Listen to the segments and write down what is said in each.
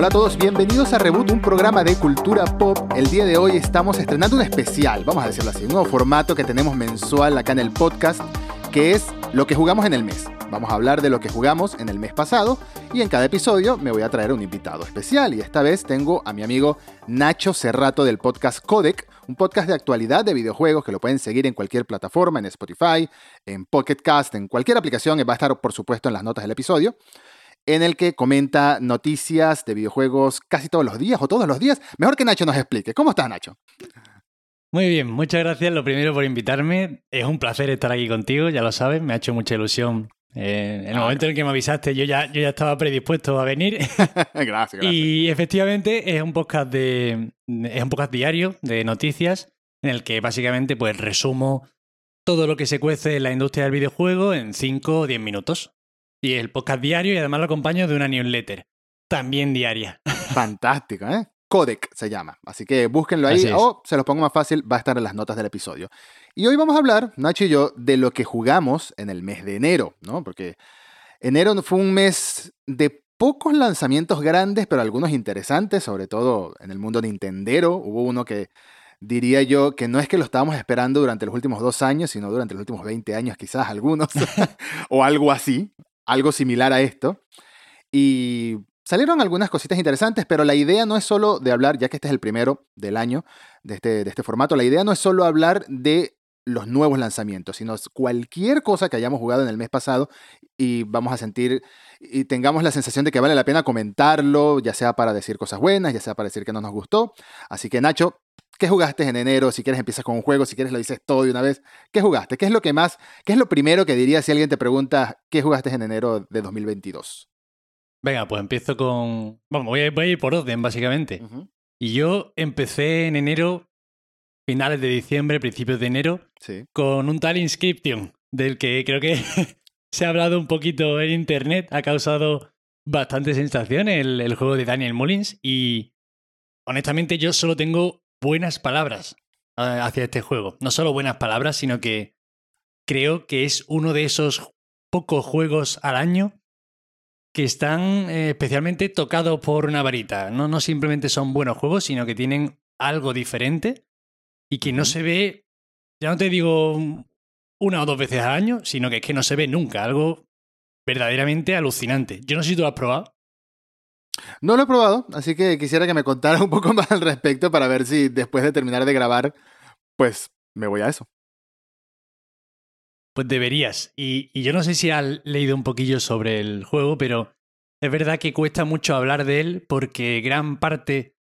Hola a todos, bienvenidos a Reboot, un programa de cultura pop. El día de hoy estamos estrenando un especial, vamos a decirlo así, un nuevo formato que tenemos mensual acá en el podcast, que es lo que jugamos en el mes. Vamos a hablar de lo que jugamos en el mes pasado y en cada episodio me voy a traer un invitado especial y esta vez tengo a mi amigo Nacho Cerrato del podcast Codec, un podcast de actualidad de videojuegos que lo pueden seguir en cualquier plataforma, en Spotify, en Pocket Cast, en cualquier aplicación, va a estar por supuesto en las notas del episodio en el que comenta noticias de videojuegos casi todos los días o todos los días. Mejor que Nacho nos explique. ¿Cómo estás, Nacho? Muy bien, muchas gracias lo primero por invitarme. Es un placer estar aquí contigo, ya lo sabes, me ha hecho mucha ilusión. Eh, en el momento en que me avisaste, yo ya, yo ya estaba predispuesto a venir. gracias, gracias. Y efectivamente es un podcast de. es un podcast diario de noticias en el que básicamente pues resumo todo lo que se cuece en la industria del videojuego en 5 o 10 minutos. Y el podcast diario y además lo acompaño de una newsletter, también diaria. Fantástico, ¿eh? Codec se llama. Así que búsquenlo ahí o se los pongo más fácil, va a estar en las notas del episodio. Y hoy vamos a hablar, Nacho y yo, de lo que jugamos en el mes de enero, ¿no? Porque enero fue un mes de pocos lanzamientos grandes, pero algunos interesantes, sobre todo en el mundo Nintendero. Hubo uno que diría yo que no es que lo estábamos esperando durante los últimos dos años, sino durante los últimos 20 años quizás algunos, o algo así algo similar a esto. Y salieron algunas cositas interesantes, pero la idea no es solo de hablar, ya que este es el primero del año de este, de este formato, la idea no es solo hablar de los nuevos lanzamientos, sino cualquier cosa que hayamos jugado en el mes pasado y vamos a sentir y tengamos la sensación de que vale la pena comentarlo, ya sea para decir cosas buenas, ya sea para decir que no nos gustó. Así que Nacho, ¿Qué jugaste en enero? Si quieres empiezas con un juego, si quieres lo dices todo de una vez. ¿Qué jugaste? ¿Qué es lo que más, qué es lo primero que dirías si alguien te pregunta qué jugaste en enero de 2022? Venga, pues empiezo con... Bueno, voy a, ir por orden, básicamente. Y yo empecé en enero, finales de diciembre, principios de enero, con un tal Inscription, del que creo que se ha hablado un poquito en internet, ha causado bastante sensación el, el juego de Daniel Mullins y honestamente yo solo tengo buenas palabras eh, hacia este juego. No solo buenas palabras, sino que creo que es uno de esos pocos juegos al año que están eh, especialmente tocados por una varita. No, no simplemente son buenos juegos, sino que tienen algo diferente y que no se ve, ya no te digo una o dos veces al año, sino que es que no se ve nunca. Algo verdaderamente alucinante. Yo no sé si tú lo has probado. No lo he probado, así que quisiera que me contara un poco más al respecto para ver si después de terminar de grabar, pues me voy a eso. Pues deberías. Y, yo no sé si has leído un poquillo sobre el juego, pero es verdad que cuesta mucho hablar de él porque gran parte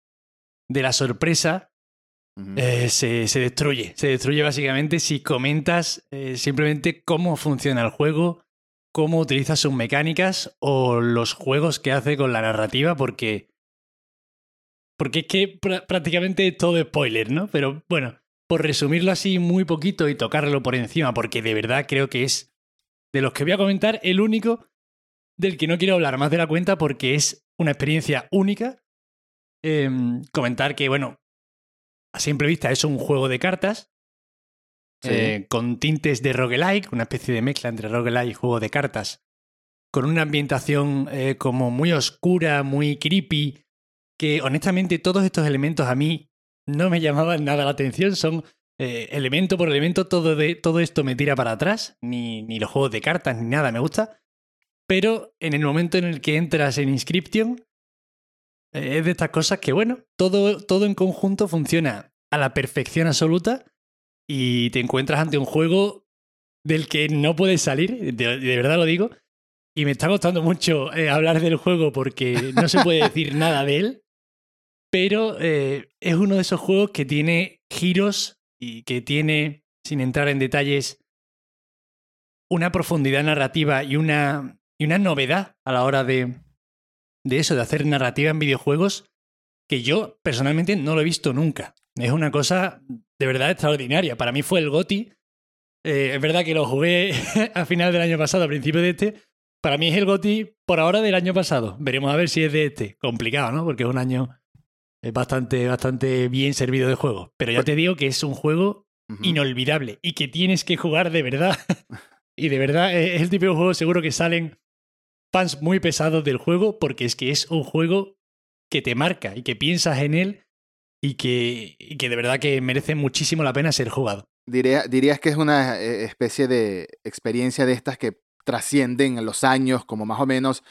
de la sorpresa eh, se, destruye. Se destruye básicamente si comentas eh, simplemente cómo funciona el juego, cómo utiliza sus mecánicas o los juegos que hace con la narrativa, porque. Porque es que prácticamente todo es spoiler, ¿no? Pero bueno, por resumirlo así muy poquito y tocarlo por encima, porque de verdad creo que es de los que voy a comentar el único del que no quiero hablar más de la cuenta porque es una experiencia única. Em, comentar que, bueno, a simple vista es un juego de cartas, eh, con tintes de roguelike, una especie de mezcla entre roguelike y juego de cartas, con una ambientación eh, como muy oscura, muy creepy, que honestamente todos estos elementos a mí no me llamaban nada la atención, son eh, elemento por elemento, todo, de, todo esto me tira para atrás, ni, ni los juegos de cartas, ni nada me gusta, pero en el momento en el que entras en Inscription, es de estas cosas que, bueno, todo, todo en conjunto funciona a la perfección absoluta y te encuentras ante un juego del que no puedes salir, de, verdad lo digo, y me está costando mucho eh, hablar del juego porque no se puede decir nada de él, pero eh, es uno de esos juegos que tiene giros y que tiene, sin entrar en detalles, una profundidad narrativa y una, y una novedad a la hora de, de eso, de hacer narrativa en videojuegos, que yo personalmente no lo he visto nunca. Es una cosa de verdad extraordinaria. Para mí fue el GOTI. Eh, es verdad que lo jugué a final del año pasado, a principio de este. Para mí es el GOTI por ahora del año pasado. Veremos a ver si es de este. Complicado, ¿no? Porque es un año bastante, bastante bien servido de juego. Pero ya te digo que es un juego inolvidable y que tienes que jugar de verdad. y de verdad es el tipo de juego seguro que salen fans muy pesados del juego porque es que es un juego que te marca y que piensas en él y que, que de verdad que merece muchísimo la pena ser jugado. Diría, dirías que es una eh, especie de experiencia de estas que trascienden los años, como más o menos.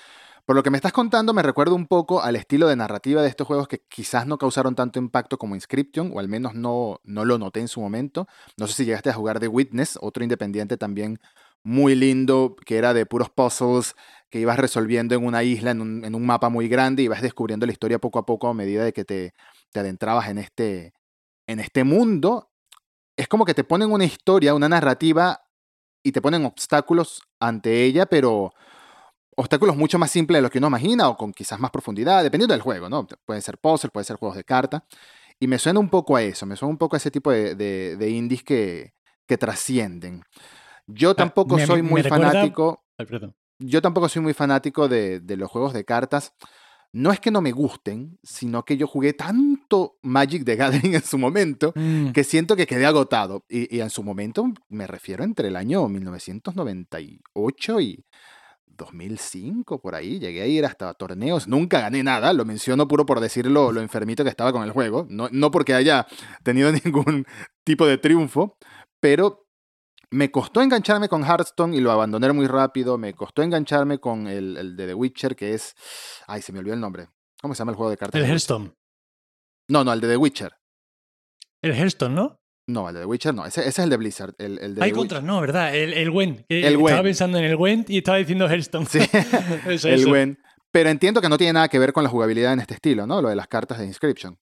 Por lo que me estás contando, me recuerda un poco al estilo de narrativa de estos juegos que quizás no causaron tanto impacto como Inscription, o al menos no, no lo noté en su momento. No sé si llegaste a jugar The Witness, otro independiente también muy lindo, que era de puros puzzles, que ibas resolviendo en una isla, en un, en un mapa muy grande, y ibas descubriendo la historia poco a poco a medida de que te, te adentrabas en este, en este mundo. Es como que te ponen una historia, una narrativa, y te ponen obstáculos ante ella, pero obstáculos mucho más simples de lo que uno imagina, o con quizás más profundidad, dependiendo del juego, ¿no? Pueden ser puzzles, pueden ser juegos de carta. Y me suena un poco a eso, me suena un poco a ese tipo de, de, indies que, que trascienden. Yo ah, tampoco soy muy fanático. yo tampoco soy muy fanático de, los juegos de cartas. No es que no me gusten, sino que yo jugué tanto Magic the Gathering en su momento mm. que siento que quedé agotado. Y, en su momento me refiero entre el año 1998 y 2005, por ahí. Llegué a ir hasta torneos. Nunca gané nada, lo menciono puro por decirlo lo enfermito que estaba con el juego. No, no porque haya tenido ningún tipo de triunfo, pero me costó engancharme con Hearthstone y lo abandoné muy rápido. Me costó engancharme con el, de The Witcher, que es. Ay, se me olvidó el nombre. ¿Cómo se llama el juego de cartas? El Hearthstone. No, no, el de The Witcher. El Hearthstone, ¿no? No, el de The Witcher no. Ese, es el de Blizzard. El, Hay contras, no, ¿verdad? El, el. El Estaba pensando en el Gwent y estaba diciendo Hearthstone. Sí, el Gwent. Pero entiendo que no tiene nada que ver con la jugabilidad en este estilo, ¿no? Lo de las cartas de Inscription.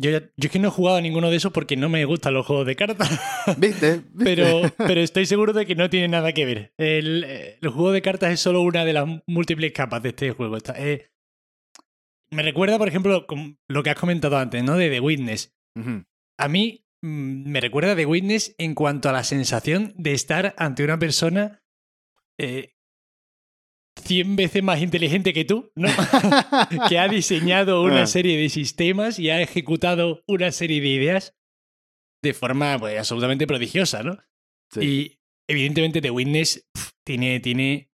Yo, yo es que no he jugado a ninguno de esos porque no me gustan los juegos de cartas. ¿Viste? Pero, pero estoy seguro de que no tiene nada que ver. El, el, juego de cartas es solo una de las múltiples capas de este juego. Eh, me recuerda, por ejemplo, lo que has comentado antes, ¿no? De The Witness. A mí mm, me recuerda The Witness en cuanto a la sensación de estar ante una persona eh, 100 veces más inteligente que tú, ¿no? que ha diseñado una ah. serie de sistemas y ha ejecutado una serie de ideas de forma pues, absolutamente prodigiosa, ¿no? Y evidentemente The Witness tiene, tiene,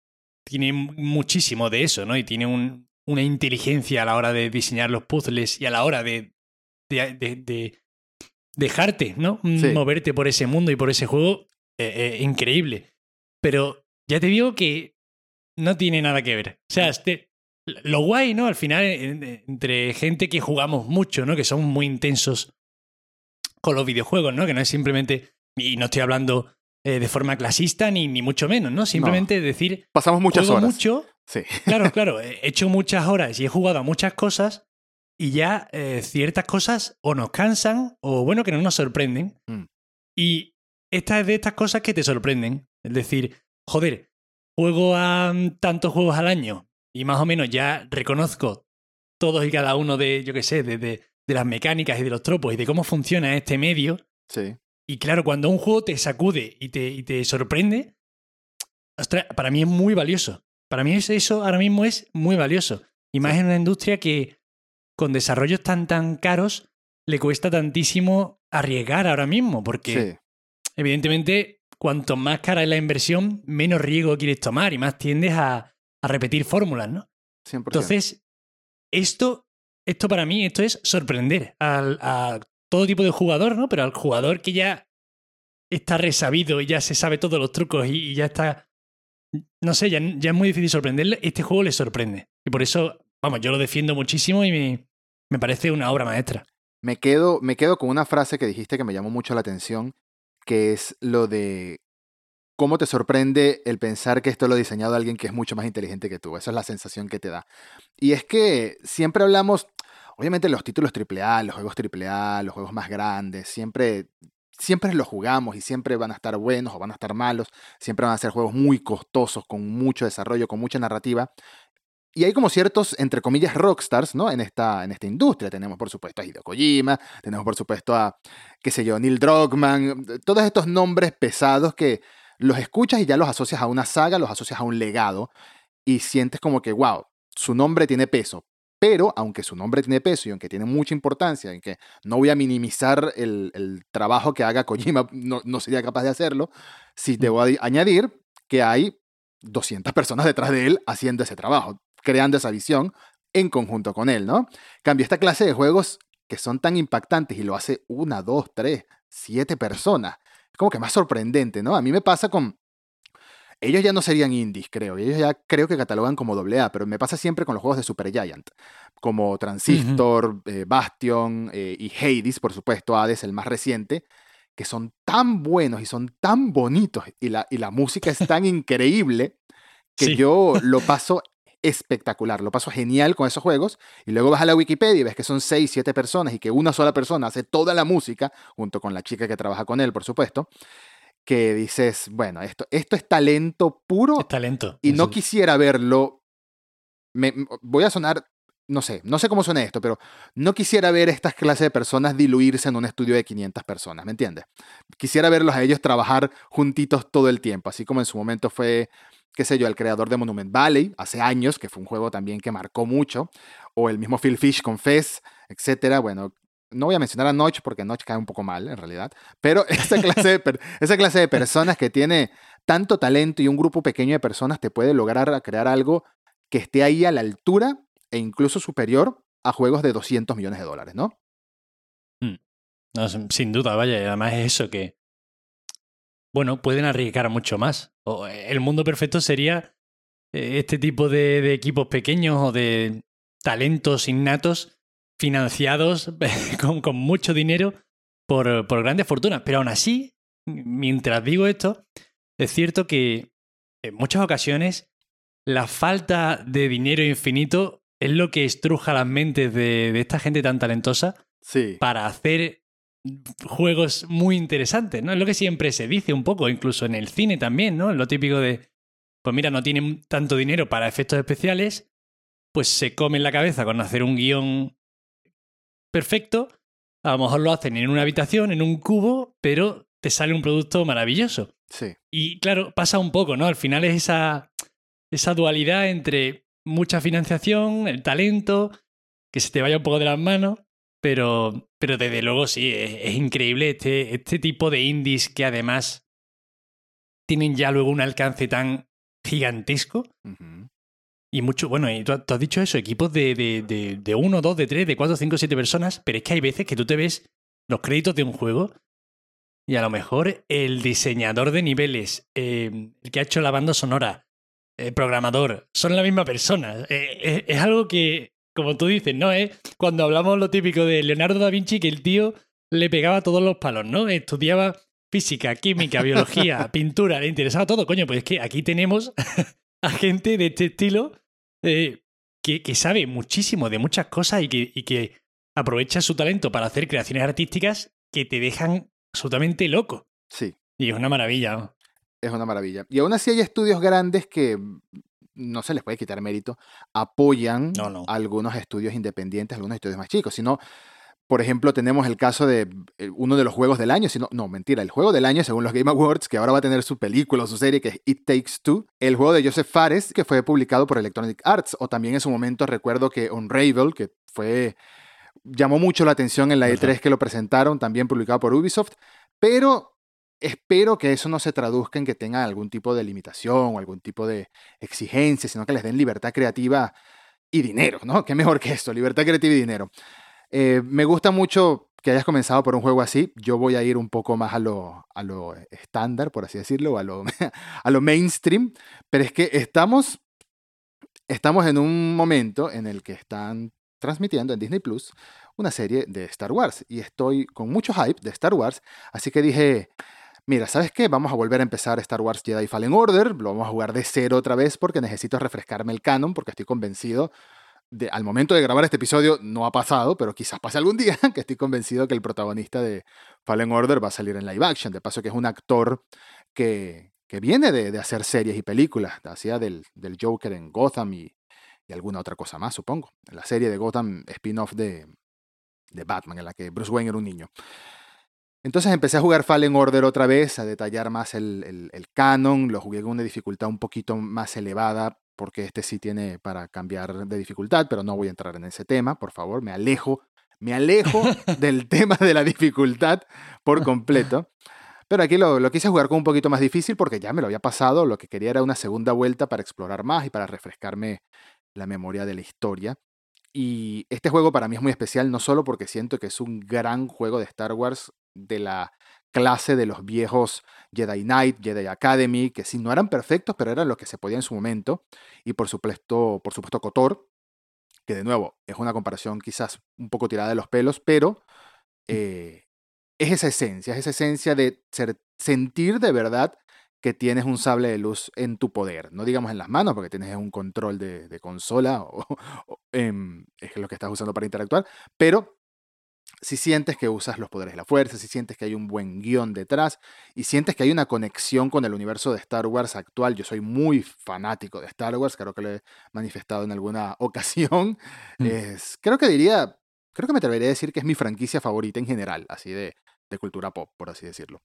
tiene muchísimo de eso, ¿no? Y tiene un, una inteligencia a la hora de diseñar los puzzles y a la hora de, de, de, dejarte, ¿no? Moverte por ese mundo y por ese juego eh, eh, increíble. Pero ya te digo que no tiene nada que ver. O sea, este, lo guay, ¿no? Al final, entre gente que jugamos mucho, ¿no? Que somos muy intensos con los videojuegos, ¿no? Que no es simplemente, y no estoy hablando eh, de forma clasista ni, ni mucho menos, ¿no? Simplemente decir... Pasamos muchas horas. mucho. Sí. Claro, claro. He hecho muchas horas y he jugado a muchas cosas y ya eh, ciertas cosas o nos cansan o, bueno, que no nos sorprenden. Mm. Y esta es de estas cosas que te sorprenden. Es decir, joder, juego a mm, tantos juegos al año y más o menos ya reconozco todos y cada uno de, yo qué sé, de, de, las mecánicas y de los tropos y de cómo funciona este medio. Sí. Y claro, cuando un juego te sacude y te, y te sorprende, para mí es muy valioso. Para mí eso ahora mismo es muy valioso. Y más en una industria que con desarrollos tan tan caros le cuesta tantísimo arriesgar ahora mismo, porque evidentemente cuanto más cara es la inversión, menos riesgo quieres tomar y más tiendes a, repetir fórmulas, ¿no? Entonces, esto, esto para mí, esto es sorprender a todo tipo de jugador, ¿no? Pero al jugador que ya está resabido y ya se sabe todos los trucos y, ya está... No sé, ya, es muy difícil sorprenderle. Este juego le sorprende. Y por eso, vamos, yo lo defiendo muchísimo y me, me parece una obra maestra. Me quedo, me quedo con una frase que dijiste que me llamó mucho la atención que es lo de cómo te sorprende el pensar que esto lo ha diseñado alguien que es mucho más inteligente que tú. Esa es la sensación que te da. Y es que siempre hablamos, obviamente los títulos AAA, los juegos AAA, los juegos más grandes, siempre, siempre los jugamos y siempre van a estar buenos o van a estar malos, siempre van a ser juegos muy costosos, con mucho desarrollo, con mucha narrativa. Y hay como ciertos, entre comillas, rockstars, ¿no? En esta, en esta industria. Tenemos, por supuesto, a Hideo Kojima, tenemos, por supuesto, a, qué sé yo, Neil Druckmann, todos estos nombres pesados que los escuchas y ya los asocias a una saga, los asocias a un legado y sientes como que, wow, su nombre tiene peso. Pero, aunque su nombre tiene peso y aunque tiene mucha importancia, en que no voy a minimizar el, trabajo que haga Kojima, no, no, sería capaz de hacerlo, sí debo añadir que hay 200 personas detrás de él haciendo ese trabajo creando esa visión en conjunto con él, ¿no? Cambio, esta clase de juegos que son tan impactantes y lo hace una, dos, tres, siete personas, es como que más sorprendente, ¿no? A mí me pasa con... Ellos ya no serían indies, creo. Ellos ya creo que catalogan como AA, pero me pasa siempre con los juegos de Super Giant, como Transistor, eh, Bastion eh, y Hades, por supuesto, Hades, el más reciente, que son tan buenos y son tan bonitos y la, y la música es tan increíble que yo lo paso espectacular, lo paso genial con esos juegos y luego vas a la Wikipedia y ves que son 6, 7 personas y que una sola persona hace toda la música, junto con la chica que trabaja con él, por supuesto, que dices, bueno, esto, esto es talento puro. Es talento. Y no quisiera verlo. Me, voy a sonar, no sé, no sé cómo suena esto, pero no quisiera ver estas clases de personas diluirse en un estudio de 500 personas, ¿me entiendes? Quisiera verlos a ellos trabajar juntitos todo el tiempo, así como en su momento fue qué sé yo, el creador de Monument Valley, hace años, que fue un juego también que marcó mucho, o el mismo Phil Fish con Fez, etcétera. Bueno, no voy a mencionar a Notch porque Notch cae un poco mal, en realidad, pero esa clase, de, clase de personas que tiene tanto talento y un grupo pequeño de personas te puede lograr crear algo que esté ahí a la altura e incluso superior a juegos de 200 millones de dólares, ¿no? No sin duda, vaya, además es eso que bueno, pueden arriesgar mucho más. el mundo perfecto sería eh, este tipo de, equipos pequeños o de talentos innatos financiados con, mucho dinero por, por, grandes fortunas. Pero aún así, mientras digo esto, es cierto que en muchas ocasiones la falta de dinero infinito es lo que estruja las mentes de, de esta gente tan talentosa sí. para hacer juegos muy interesantes, ¿no? Es lo que siempre se dice un poco, incluso en el cine también, ¿no? Lo típico de, pues mira, no tienen tanto dinero para efectos especiales, pues se comen la cabeza con hacer un guion perfecto, a lo mejor lo hacen en una habitación, en un cubo, pero te sale un producto maravilloso. Sí. Y claro, pasa un poco, ¿no? Al final es esa, esa dualidad entre mucha financiación, el talento, que se te vaya un poco de las manos, pero, pero desde luego sí, es, increíble este, este tipo de indies que además tienen ya luego un alcance tan gigantesco. Y mucho, bueno, y tú, has dicho eso, equipos de, de, de, uno, dos, de tres, de cuatro, cinco, siete personas, pero es que hay veces que tú te ves los créditos de un juego y a lo mejor el diseñador de niveles, eh, el que ha hecho la banda sonora, el programador, son la misma persona. Eh, es algo que como tú dices, ¿no? Es cuando hablamos lo típico de Leonardo da Vinci, que el tío le pegaba todos los palos, ¿no? Estudiaba física, química, biología, pintura, le interesaba todo. Coño, pues es que aquí tenemos a gente de este estilo eh, que, que, sabe muchísimo de muchas cosas y que, y que aprovecha su talento para hacer creaciones artísticas que te dejan absolutamente loco. Sí. Y es una maravilla. Es una maravilla. Y aún así hay estudios grandes que no se les puede quitar mérito, apoyan algunos estudios independientes, algunos estudios más chicos, sino, por ejemplo, tenemos el caso de eh, uno de los juegos del año, sino, no, mentira, el juego del año según los Game Awards, que ahora va a tener su película o su serie, que es It Takes Two, el juego de Joseph Fares, que fue publicado por Electronic Arts, o también en su momento recuerdo que Unravel, que fue llamó mucho la atención en la E3 que lo presentaron, también publicado por Ubisoft, pero Espero que eso no se traduzca en que tengan algún tipo de limitación o algún tipo de exigencia, sino que les den libertad creativa y dinero, ¿no? ¿Qué mejor que esto? Libertad creativa y dinero. Eh, me gusta mucho que hayas comenzado por un juego así. Yo voy a ir un poco más a lo, a lo estándar, por así decirlo, a lo, a lo mainstream, pero es que estamos, estamos en un momento en el que están transmitiendo en Disney Plus una serie de Star Wars y estoy con mucho hype de Star Wars, así que dije, mira, ¿sabes qué? Vamos a volver a empezar Star Wars Jedi Fallen Order, lo vamos a jugar de cero otra vez porque necesito refrescarme el canon, porque estoy convencido, de, al momento de grabar este episodio no ha pasado, pero quizás pase algún día, que estoy convencido que el protagonista de Fallen Order va a salir en live action, de paso que es un actor que, que viene de, hacer series y películas, hacía del, del Joker en Gotham y, y, alguna otra cosa más, supongo, la serie de Gotham spin-off de, de Batman, en la que Bruce Wayne era un niño. Entonces empecé a jugar Fallen Order otra vez, a detallar más el, canon, lo jugué con una dificultad un poquito más elevada, porque este sí tiene para cambiar de dificultad, pero no voy a entrar en ese tema, por favor, me alejo, me alejo del tema de la dificultad por completo. Pero aquí lo, lo, quise jugar con un poquito más difícil porque ya me lo había pasado, lo que quería era una segunda vuelta para explorar más y para refrescarme la memoria de la historia. y este juego para mí es muy especial, no solo porque siento que es un gran juego de Star Wars de la clase de los viejos Jedi Knight, Jedi Academy, que sí no eran perfectos, pero eran lo que se podía en su momento. Y por supuesto, por supuesto, KOTOR, que de nuevo es una comparación quizás un poco tirada de los pelos, pero eh, es esa esencia, es esa esencia de sentir de verdad que tienes un sable de luz en tu poder. No digamos en las manos, porque tienes un control de, consola o, em, es lo que estás usando para interactuar, pero si sientes que usas los poderes de la fuerza, si sientes que hay un buen guion detrás y sientes que hay una conexión con el universo de Star Wars actual, yo soy muy fanático de Star Wars, creo que lo he manifestado en alguna ocasión, mm. es, creo que diría, creo que me atrevería a decir que es mi franquicia favorita en general, así de, de cultura pop, por así decirlo.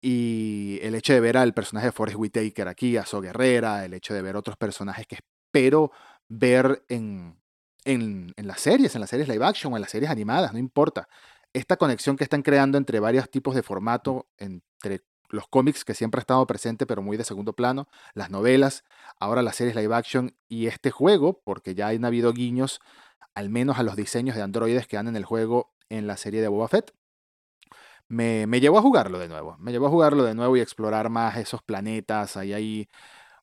Y el hecho de ver al personaje de Forrest Whitaker aquí, a So Guerrera, el hecho de ver otros personajes que espero ver en, en, las series, en las series live action o en las series animadas, no importa. Esta conexión que están creando entre varios tipos de formato, entre los cómics que siempre ha estado presente pero muy de segundo plano, las novelas, ahora las series live action y este juego, porque ya han habido guiños al menos a los diseños de androides que han en el juego en la serie de Boba Fett. Me, me llevó a jugarlo de nuevo, me llevó a jugarlo de nuevo y explorar más esos planetas, ahí hay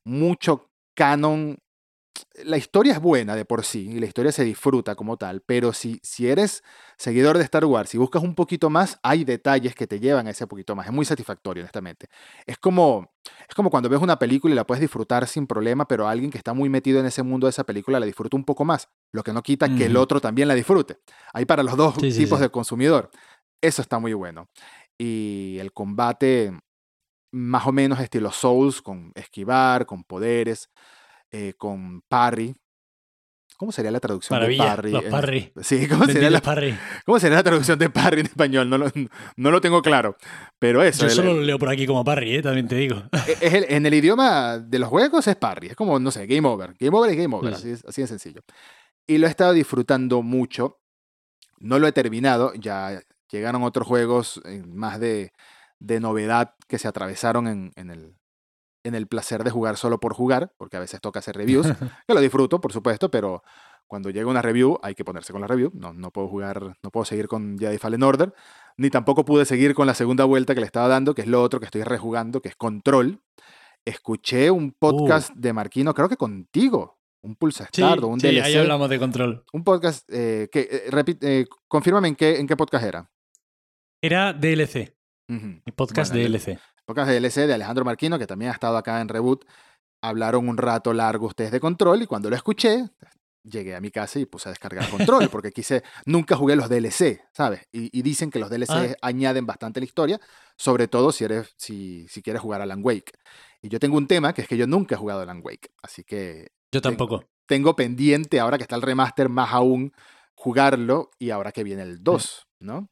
mucho canon la historia es buena de por sí y la historia se disfruta como tal, pero si, si eres seguidor de Star Wars y buscas un poquito más, hay detalles que te llevan a ese poquito más. Es muy satisfactorio, honestamente. Es como, es como cuando ves una película y la puedes disfrutar sin problema, pero alguien que está muy metido en ese mundo de esa película la disfruta un poco más, lo que no quita que el otro también la disfrute. Hay para los dos tipos de consumidor. Eso está muy bueno. Y el combate más o menos estilo Souls, con esquivar, con poderes. Eh, con parry. ¿Cómo sería la traducción de parry? Los parry. Sí, ¿cómo sería, la, parry. ¿cómo sería la traducción de parry en español? No lo, no lo tengo claro. Pero eso. Yo solo lo leo por aquí como parry, ¿eh? también te digo. E, es en el idioma de los juegos es parry. Es como, no sé, game over. Game over es game over. Así, así de sencillo. Y lo he estado disfrutando mucho. No lo he terminado. Ya llegaron otros juegos más de, de novedad que se atravesaron en, en, el, en el placer de jugar solo por jugar, porque a veces toca hacer reviews, que lo disfruto, por supuesto, pero cuando llega una review hay que ponerse con la review. No, no puedo jugar, no puedo seguir con Jedi Fallen Order, ni tampoco pude seguir con la segunda vuelta que le estaba dando, que es lo otro que estoy rejugando, que es Control. Escuché un podcast uh. de Marquino, creo que contigo, un Pulsa o un sí, ahí hablamos de Control. Un podcast eh, que, eh, repite, eh, confírmame en qué, en qué podcast era. Era DLC. El podcast DLC podcast de DLC de Alejandro Marquino, que también ha estado acá en Reboot, hablaron un rato largo ustedes de Control y cuando lo escuché, llegué a mi casa y puse a descargar Control, porque quise, nunca jugué los DLC, ¿sabes? Y, dicen que los DLC ah. añaden bastante la historia, sobre todo si, eres, si, si quieres jugar a Alan Wake. Y yo tengo un tema, que es que yo nunca he jugado a Alan Wake, así que... Yo tampoco. Tengo, pendiente, ahora que está el remaster, más aún jugarlo y ahora que viene el 2, ¿no?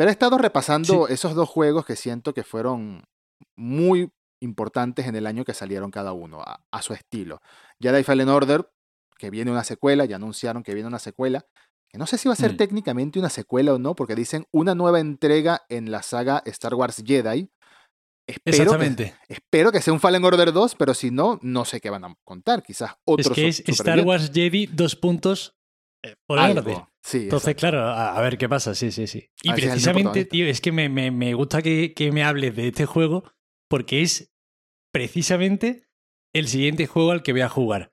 Pero he estado repasando esos dos juegos que siento que fueron muy importantes en el año que salieron cada uno, a, su estilo. Jedi Fallen Order, que viene una secuela, ya anunciaron que viene una secuela, que no sé si va a ser mm. técnicamente una secuela o no, porque dicen una nueva entrega en la saga Star Wars Jedi. Espero Exactamente. Que, espero que sea un Fallen Order 2, pero si no, no sé qué van a contar. Quizás otros. Es que es Star Wars Jedi, dos puntos por orden. Entonces, claro, a, ver qué pasa, sí, sí, sí. Y precisamente, tío, es que me, me, gusta que, que, me hables de este juego porque es precisamente el siguiente juego al que voy a jugar.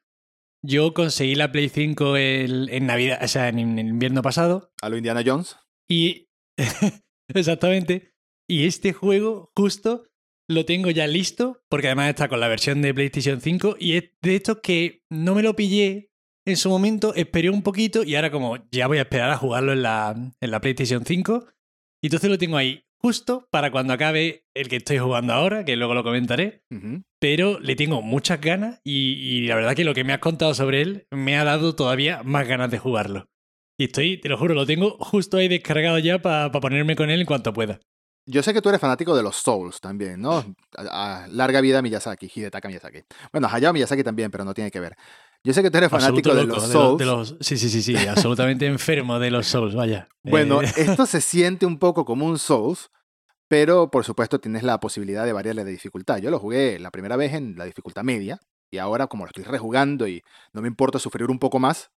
Yo conseguí la Play 5 en Navidad, o sea, en, el invierno pasado. A lo Indiana Jones. Y. exactamente. Y este juego, justo, lo tengo ya listo, porque además está con la versión de PlayStation 5. Y es de hecho que no me lo pillé en su momento, esperé un poquito y ahora como ya voy a esperar a jugarlo en la, en la PlayStation 5. Y entonces lo tengo ahí justo para cuando acabe el que estoy jugando ahora, que luego lo comentaré. Pero le tengo muchas ganas y, la verdad que lo que me has contado sobre él me ha dado todavía más ganas de jugarlo. Y estoy, te lo juro, lo tengo justo ahí descargado ya para ponerme con él en cuanto pueda. Yo sé que tú eres fanático de los Souls también, ¿no? larga vida Miyazaki, Hidetaka Miyazaki. Bueno, Hayao Miyazaki también, pero no tiene que ver. Yo sé que tú eres fanático de los Souls. sí, sí, sí, sí, absolutamente enfermo de los Souls, vaya. Bueno, eh. esto se siente un poco como un Souls, pero por supuesto tienes la posibilidad de variarle de dificultad. Yo lo jugué la primera vez en la dificultad media, y ahora como lo estoy rejugando y no me importa sufrir un poco más,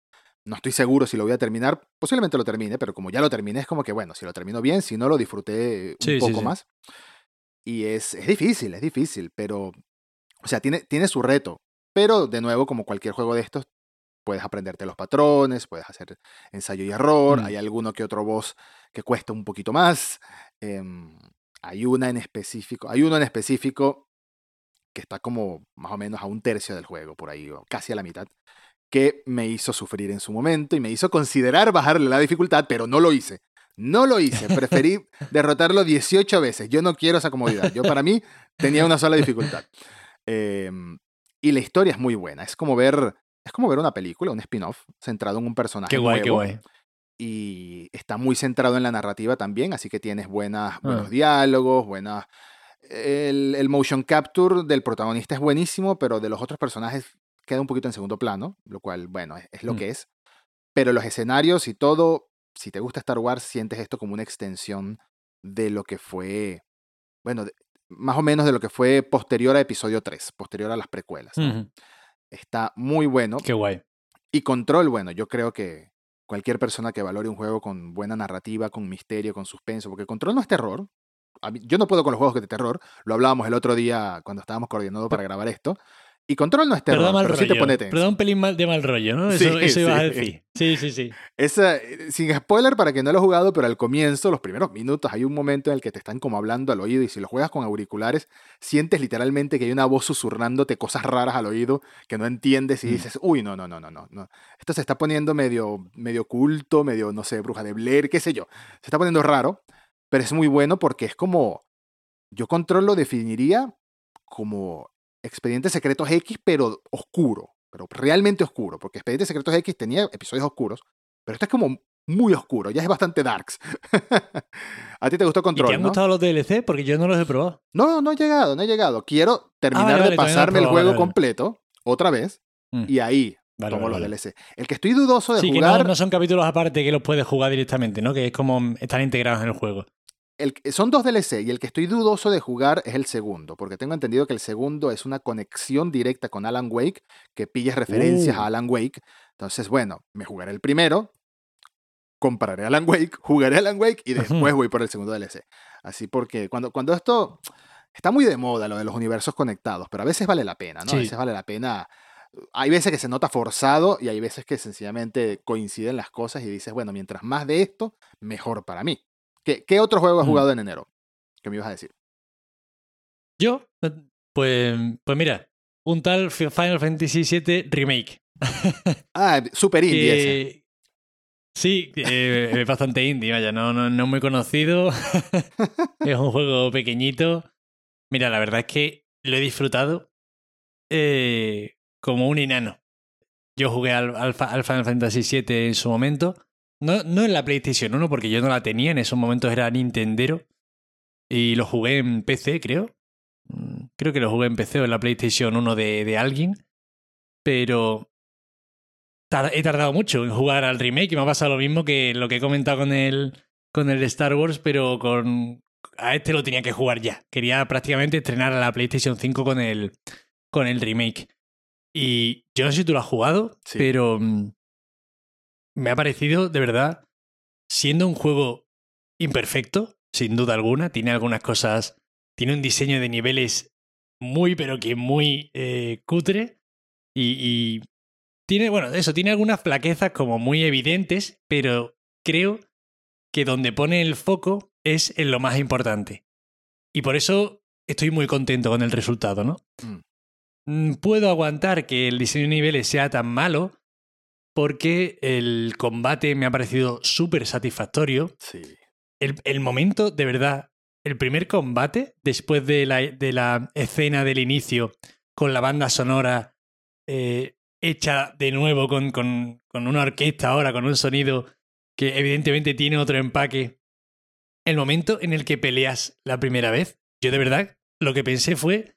No estoy seguro si lo voy a terminar. Posiblemente lo termine, pero como ya lo terminé, es como que, bueno, si lo termino bien, si no, lo disfruté un poco más. Y es, es difícil, es difícil, pero, o sea, tiene, tiene su reto. Pero, de nuevo, como cualquier juego de estos, puedes aprenderte los patrones, puedes hacer ensayo y error. Mm. Hay alguno que otro boss que cuesta un poquito más. Em, hay una en específico, hay uno en específico que está como más o menos a un tercio del juego, por ahí, o casi a la mitad, que me hizo sufrir en su momento y me hizo considerar bajarle la dificultad, pero no lo hice. No lo hice, preferí derrotarlo 18 veces. Yo no quiero esa comodidad. Yo para mí tenía una sola dificultad. Em, y la historia es muy buena. Es como ver, es como ver una película, un spin-off centrado en un personaje. Qué guay, qué guay. Y está muy centrado en la narrativa también, así que tienes buenas, buenos ah. diálogos, buenas el, motion capture del protagonista es buenísimo, pero de los otros personajes queda un poquito en segundo plano, lo cual, bueno, es, lo mm. que es. Pero los escenarios y todo, si te gusta Star Wars, sientes esto como una extensión de lo que fue, bueno, más o menos de lo que fue posterior a episodio 3, posterior a las precuelas. Está muy bueno. Qué guay. Y control, bueno, yo creo que cualquier persona que valore un juego con buena narrativa, con misterio, con suspenso, porque control no es terror, yo no puedo con los juegos de terror, lo hablábamos el otro día cuando estábamos coordinando para grabar esto. Y Control no es terror, pero, mal pero sí te pone Pero da un pelín de mal rollo, ¿no? Eso, sí, ibas a decir. Sí, sí, sí. Eh, sin spoiler para que no lo he jugado, pero al comienzo, los primeros minutos, hay un momento en el que te están como hablando al oído y si lo juegas con auriculares, sientes literalmente que hay una voz susurrándote cosas raras al oído que no entiendes y mm. dices, uy, no, no, no, no, no. Esto se está poniendo medio, medio culto, medio, no sé, bruja de Blair, qué sé yo. Se está poniendo raro pero es muy bueno porque es como, yo Control lo definiría como Expedientes Secretos X, pero oscuro, pero realmente oscuro, porque Expedientes Secretos X tenía episodios oscuros, pero esto es como muy oscuro, ya es bastante darks. ¿A ti te gustó Control? ¿Y ¿Te han gustado los DLC? Porque yo no los he probado. No, no he llegado, no he llegado. Quiero ah, terminar de pasarme el juego completo otra vez mm. y ahí como los DLC. El que estoy dudoso de jugar. Que no, no, son capítulos aparte que los puedes jugar directamente, ¿no? Que es como están integrados en el juego son dos DLC y el que estoy dudoso de jugar es el segundo, porque tengo entendido que el segundo es una conexión directa con Alan Wake, que pilles referencias a uh. Alan Wake. Entonces, bueno, me jugaré el primero, compararé Alan Wake, jugaré Alan Wake y después voy por el segundo DLC. Así porque cuando, cuando esto está muy de moda, lo de los universos conectados, pero a veces vale la pena, ¿no? A veces vale la pena. Hay veces que se nota forzado y hay veces que sencillamente coinciden las cosas y dices, bueno, mientras más de esto, mejor para mí. ¿Qué, otro juego has jugado en enero? ¿Qué me ibas a decir? Yo, eh, pues, pues mira, un tal Final Fantasy VII Remake. ah, super indie ese. Sí, eh, es bastante indie, vaya, no, no, no muy conocido. es un juego pequeñito. Mira, la verdad es que lo he disfrutado eh, como un enano. Yo jugué al, al Final Fantasy VII en su momento no, no en la PlayStation 1, porque yo no la tenía, en esos momentos era Nintendero. Y lo jugué en PC, creo. Mm, creo que lo jugué en PC o en la PlayStation 1 de, de alguien. Pero he tardado mucho en jugar al remake y me ha pasado lo mismo que lo que he comentado con el, con el Star Wars, pero con. A este lo tenía que jugar ya. Quería prácticamente estrenar a la PlayStation 5 con el, con el remake. Y yo no sé si tú lo has jugado, pero mm, me ha parecido, de verdad, siendo un juego imperfecto, sin duda alguna, tiene algunas cosas, tiene un diseño de niveles muy, pero que muy eh, cutre, y, tiene, bueno, eso, tiene algunas flaquezas como muy evidentes, pero creo que donde pone el foco es en lo más importante. Y por eso estoy muy contento con el resultado, ¿no? Mm. Mm, puedo aguantar que el diseño de niveles sea tan malo, porque el combate me ha parecido súper satisfactorio. Sí. El, momento, de verdad, el primer combate, después de la, de la escena del inicio, con la banda sonora eh, hecha de nuevo con, con, con una orquesta ahora, con un sonido que evidentemente tiene otro empaque. El momento en el que peleas la primera vez, yo de verdad lo que pensé fue,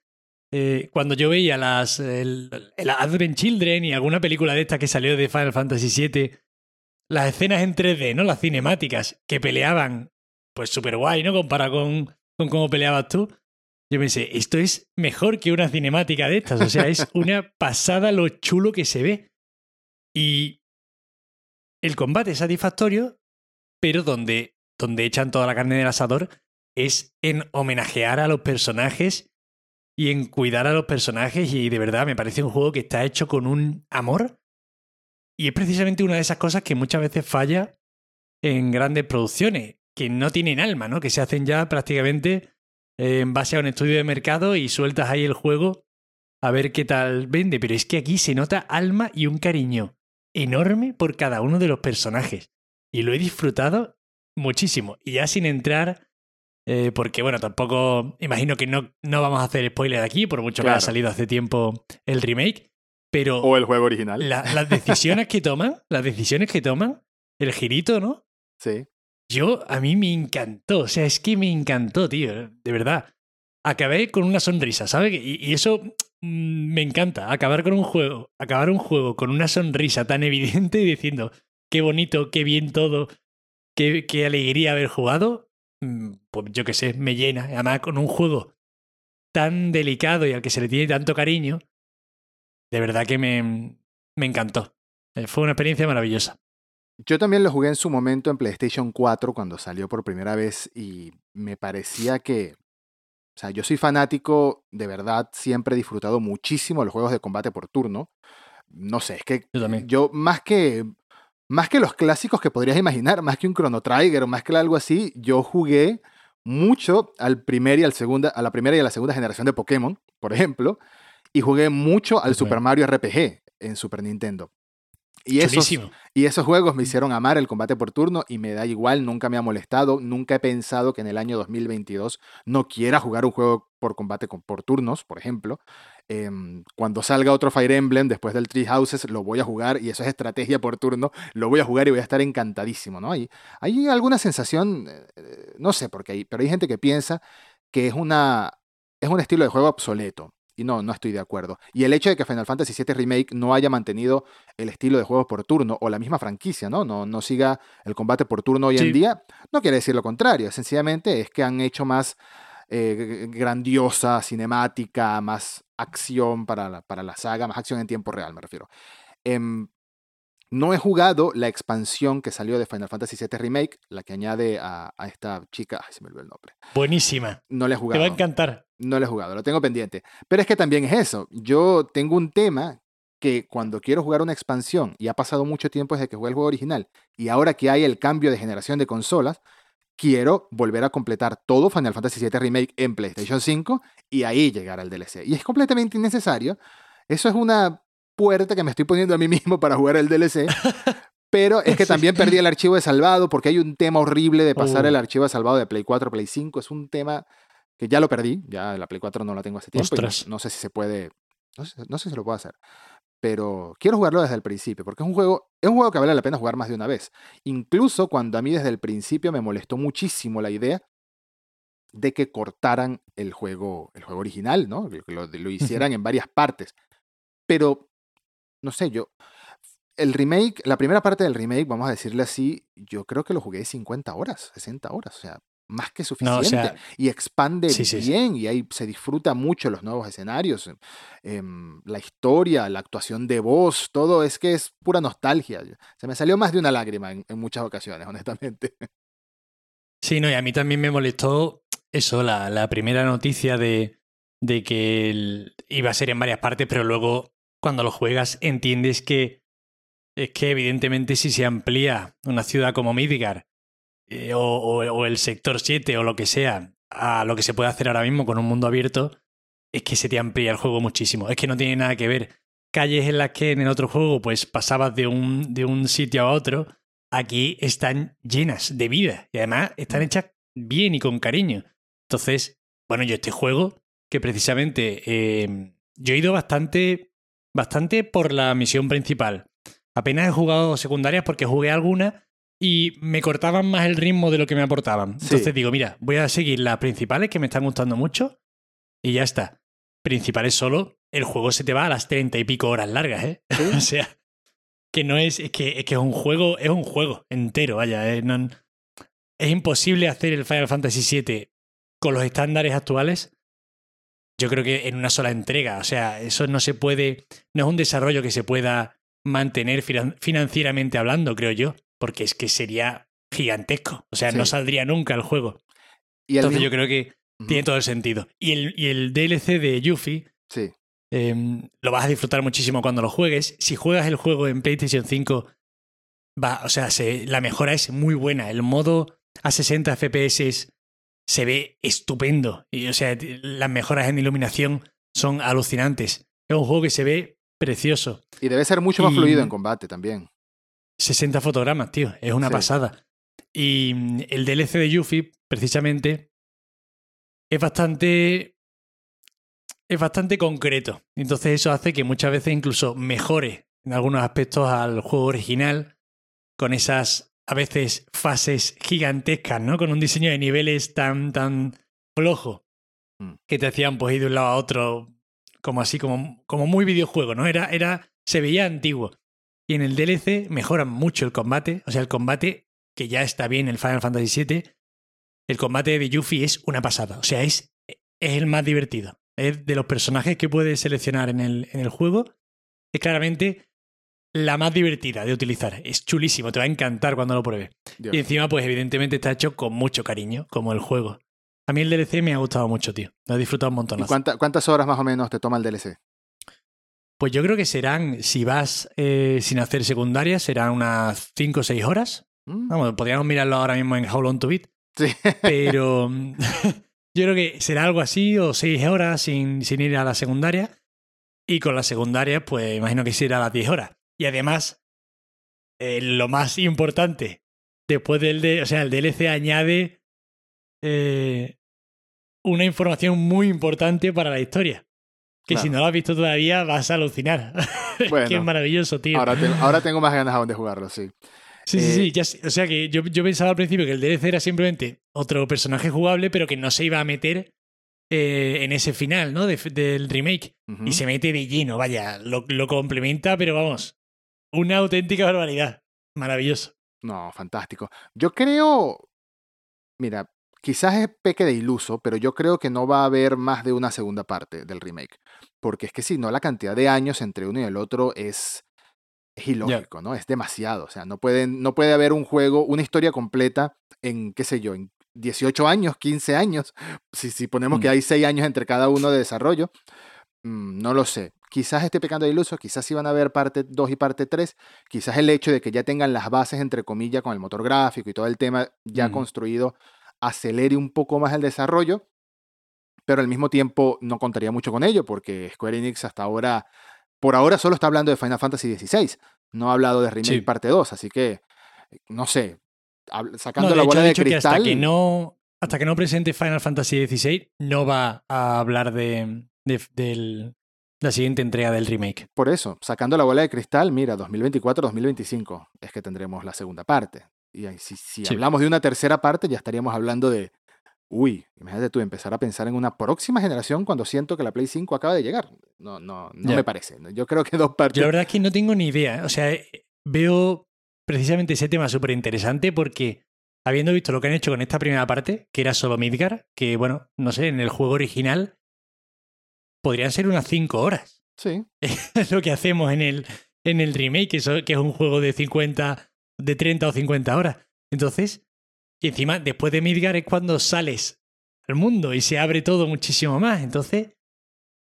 eh, cuando yo veía las, el, Advent Children y alguna película de esta que salió de Final Fantasy VII, las escenas en 3D, ¿no? Las cinemáticas que peleaban, pues súper guay, ¿no? Comparado con, con cómo peleabas tú. Yo pensé, esto es mejor que una cinemática de estas. O sea, es una pasada lo chulo que se ve. Y el combate es satisfactorio, pero donde, donde echan toda la carne del asador es en homenajear a los personajes y en cuidar a los personajes y de verdad me parece un juego que está hecho con un amor. Y es precisamente una de esas cosas que muchas veces falla en grandes producciones, que no tienen alma, ¿no? Que se hacen ya prácticamente en base a un estudio de mercado y sueltas ahí el juego a ver qué tal vende, pero es que aquí se nota alma y un cariño enorme por cada uno de los personajes. Y lo he disfrutado muchísimo. Y ya sin entrar eh, porque bueno, tampoco imagino que no, no vamos a hacer spoiler aquí, por mucho que haya salido hace tiempo el remake, pero... O el juego original. las decisiones que toman, las decisiones que toman, el girito, ¿no? Sí. Yo, a mí me encantó, o sea, es que me encantó, tío, de verdad. Acabé con una sonrisa, ¿sabes? Y, eso mm, me encanta, acabar con un juego, acabar un juego con una sonrisa tan evidente y diciendo, qué bonito, qué bien todo, qué, qué alegría haber jugado, pues yo qué sé, me llena. Además, con un juego tan delicado y al que se le tiene tanto cariño, de verdad que me, me encantó. Eh, fue una experiencia maravillosa. Yo también lo jugué en su momento en PlayStation 4 cuando salió por primera vez y me parecía que, o sea, yo soy fanático, de verdad, siempre he disfrutado muchísimo los juegos de combate por turno. No sé, es que yo, yo más que más que los clásicos que podrías imaginar, más que un Chrono Trigger o más que algo así, yo jugué mucho al primer y al segunda, a la primera y a la segunda generación de Pokémon, por ejemplo, y jugué mucho al Super Mario RPG en Super Nintendo. Y esos, y esos juegos me hicieron amar el combate por turno y me da igual, nunca me ha molestado, nunca he pensado que en el año 2022 no quiera jugar un juego por combate por turnos, por ejemplo. Em, cuando salga otro Fire Emblem después del Tree Houses, lo voy a jugar y eso es estrategia por turno, lo voy a jugar y voy a estar encantadísimo, ¿no? Hay, hay alguna sensación, eh, no sé por qué, pero hay gente que piensa que es, una, es un estilo de juego obsoleto. Y no, no estoy de acuerdo. Y el hecho de que Final Fantasy VII Remake no haya mantenido el estilo de juegos por turno o la misma franquicia, ¿no? No, no siga el combate por turno hoy en día, no quiere decir lo contrario. Sencillamente es que han hecho más eh, grandiosa, cinemática, más acción para la, para la saga, más acción en tiempo real, me refiero. Em, no he jugado la expansión que salió de Final Fantasy VII Remake, la que añade a, esta chica. Ay, se me olvidó el nombre. Buenísima. No le he jugado. Te va a encantar. No le he jugado, lo tengo pendiente. Pero es que también es eso. Yo tengo un tema que cuando quiero jugar una expansión, y ha pasado mucho tiempo desde que jugué el juego original, y ahora que hay el cambio de generación de consolas, quiero volver a completar todo Final Fantasy VII Remake en PlayStation 5 y ahí llegar al DLC. Y es completamente innecesario. Eso es una puerta que me estoy poniendo a mí mismo para jugar el DLC. Pero es que también perdí el archivo de salvado porque hay un tema horrible de pasar el uh. archivo de salvado de Play 4 a Play 5. Es un tema que ya lo perdí. Ya la Play 4 no la tengo hace tiempo. No, sé si se puede. No sé, no sé si lo puedo hacer pero quiero jugarlo desde el principio, porque es un juego, es un juego que vale la pena jugar más de una vez. Incluso cuando a mí desde el principio me molestó muchísimo la idea de que cortaran el juego, el juego original, ¿no? Lo, lo hicieran en varias partes. Pero, no sé, yo, el remake, la primera parte del remake, vamos a decirle así, yo creo que lo jugué 50 horas, 60 horas, o sea, más que suficiente. y expande bien y ahí se disfruta mucho los nuevos escenarios, em, la historia, la actuación de voz, todo es que es pura nostalgia. Se me salió más de una lágrima en, muchas ocasiones, honestamente. Sí, no, y a mí también me molestó eso, la, la primera noticia de, de que iba a ser en varias partes, pero luego cuando lo juegas entiendes que es que evidentemente si se amplía una ciudad como Midgar eh, o, el sector 7 o lo que sea a lo que se puede hacer ahora mismo con un mundo abierto, es que se te amplía el juego muchísimo. Es que no tiene nada que ver. Calles en las que en el otro juego pues pasabas de un, de un sitio a otro, aquí están llenas de vida y además están mm. hechas bien y con cariño. Entonces, bueno, yo este juego, que precisamente eh, yo he ido bastante, bastante por la misión principal. Apenas he jugado secundarias porque jugué algunas y me cortaban más el ritmo de lo que me aportaban. Entonces digo, mira, voy a seguir las principales que me están gustando mucho y ya está. Principales solo, el juego se te va a las treinta y pico horas largas, ¿eh? o sea, que no es, es que, es que es un juego, es un juego entero, vaya, ¿eh? es imposible hacer el Final Fantasy VII con los estándares actuales. Yo creo que en una sola entrega, o sea, eso no se puede, no es un desarrollo que se pueda mantener financieramente hablando, creo yo, porque es que sería gigantesco. O sea, no saldría nunca el juego. ¿Y Entonces yo creo que tiene todo el sentido. Y el, y el DLC de Yuffie sí. Em, lo vas a disfrutar muchísimo cuando lo juegues. Si juegas el juego en PlayStation 5, va, o sea, la mejora es muy buena. El modo a 60 FPS se ve estupendo. Y, o sea, las mejoras en iluminación son alucinantes. Es un juego que se ve precioso. Y debe ser mucho más fluido en combate también. 60 fotogramas, tío. Es una pasada. Y el DLC de Yuffie, precisamente, es bastante. Es bastante concreto. Entonces, eso hace que muchas veces incluso mejore en algunos aspectos al juego original, con esas a veces fases gigantescas, ¿no? Con un diseño de niveles tan, tan flojo mm. que te hacían pues ir de un lado a otro, como así, como, como muy videojuego, ¿no? Era, era, se veía antiguo. Y en el DLC mejoran mucho el combate, o sea, el combate que ya está bien en el Final Fantasy VII, el combate de Yuffie es una pasada, o sea, es, es el más divertido. Es de los personajes que puedes seleccionar en el, en el juego, es claramente la más divertida de utilizar. Es chulísimo, te va a encantar cuando lo pruebes. Y encima, pues evidentemente está hecho con mucho cariño, como el juego. A mí el DLC me ha gustado mucho, tío. Lo he disfrutado un montón. ¿Y cuántas horas más o menos te toma el DLC? Pues yo creo que serán, si vas eh, sin hacer secundaria, serán unas 5 o 6 horas. Mm. Vamos, podríamos mirarlo ahora mismo en How Long to Beat. Sí. Pero yo creo que será algo así, o 6 horas sin, sin ir a la secundaria. Y con la secundaria, pues imagino que será a las 10 horas. Y además, eh, lo más importante, después del de, o sea, el DLC añade eh, una información muy importante para la historia. Que si no lo has visto todavía vas a alucinar. Bueno, Qué maravilloso, tío. Ahora, tengo más ganas aún de jugarlo, sí. Sí, sí, sí. Eh, o sea que yo, yo, pensaba al principio que el DLC era simplemente otro personaje jugable, pero que no se iba a meter en ese final, ¿no? del remake. Y se mete de lleno, vaya, lo, lo, complementa, pero vamos, una auténtica barbaridad. Maravilloso. No, fantástico. Yo creo, mira, quizás es peque de iluso, pero yo creo que no va a haber más de una segunda parte del remake. Porque es que si no, la cantidad de años entre uno y el otro es, es ilógico, ¿no? Es demasiado. O sea, no, pueden, no puede haber un juego, una historia completa en, qué sé yo, en 18 años, 15 años. Si, si ponemos que mm. hay 6 años entre cada uno de desarrollo, mm, no lo sé quizás esté pecando de iluso, quizás iban a haber parte 2 y parte 3, quizás el hecho de que ya tengan las bases, entre comillas, con el motor gráfico y todo el tema ya construido, acelere un poco más el desarrollo, pero al mismo tiempo no contaría mucho con ello, porque Square Enix hasta ahora, por ahora solo está hablando de Final Fantasy XVI, no ha hablado de Remake parte 2, así que, no sé, sacando la bola de, cristal... hasta, que no, hasta que no presente Final Fantasy XVI, no va a hablar de, del, la siguiente entrega del remake. Por eso, sacando la bola de cristal, mira, 2024-2025 es que tendremos la segunda parte. Y si, si hablamos de una tercera parte, ya estaríamos hablando de, uy, imagínate tú empezar a pensar en una próxima generación cuando siento que la Play 5 acaba de llegar. No, no, no me parece. Yo creo que dos partes. Yo la verdad es que no tengo ni idea. O sea, eh, veo precisamente ese tema súper interesante porque habiendo visto lo que han hecho con esta primera parte, que era solo Midgar, que bueno, no sé, en el juego original podrían ser unas 5 horas. Sí. Es lo que hacemos en el, en el remake, que es un juego de 50, de 30 o 50 horas. Entonces, y encima, después de Midgar es cuando sales al mundo y se abre todo muchísimo más. Entonces,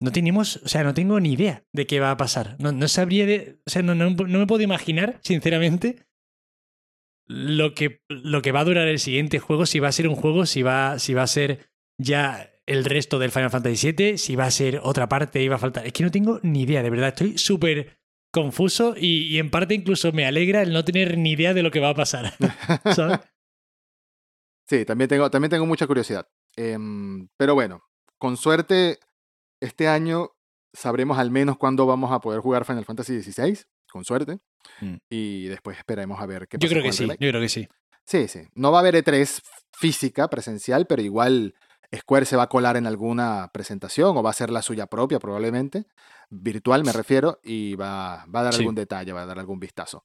no tenemos, o sea, no tengo ni idea de qué va a pasar. No, no sabría de, o sea, no, no, me puedo imaginar, sinceramente, lo que, lo que va a durar el siguiente juego, si va a ser un juego, si va, si va a ser ya el resto del Final Fantasy VII, si va a ser otra parte, iba a faltar. Es que no tengo ni idea, de verdad. Estoy súper confuso y, en parte incluso me alegra el no tener ni idea de lo que va a pasar. Sí, también tengo, también tengo mucha curiosidad. Em, pero bueno, con suerte, este año sabremos al menos cuándo vamos a poder jugar Final Fantasy XVI, con suerte. Mm. Y después esperemos a ver qué pasa. Yo creo que sí, yo creo que sí. Sí, sí. No va a haber E3 física, presencial, pero igual Square se va a colar en alguna presentación o va a ser la suya propia probablemente, virtual me refiero, y va, va a dar algún detalle, va a dar algún vistazo.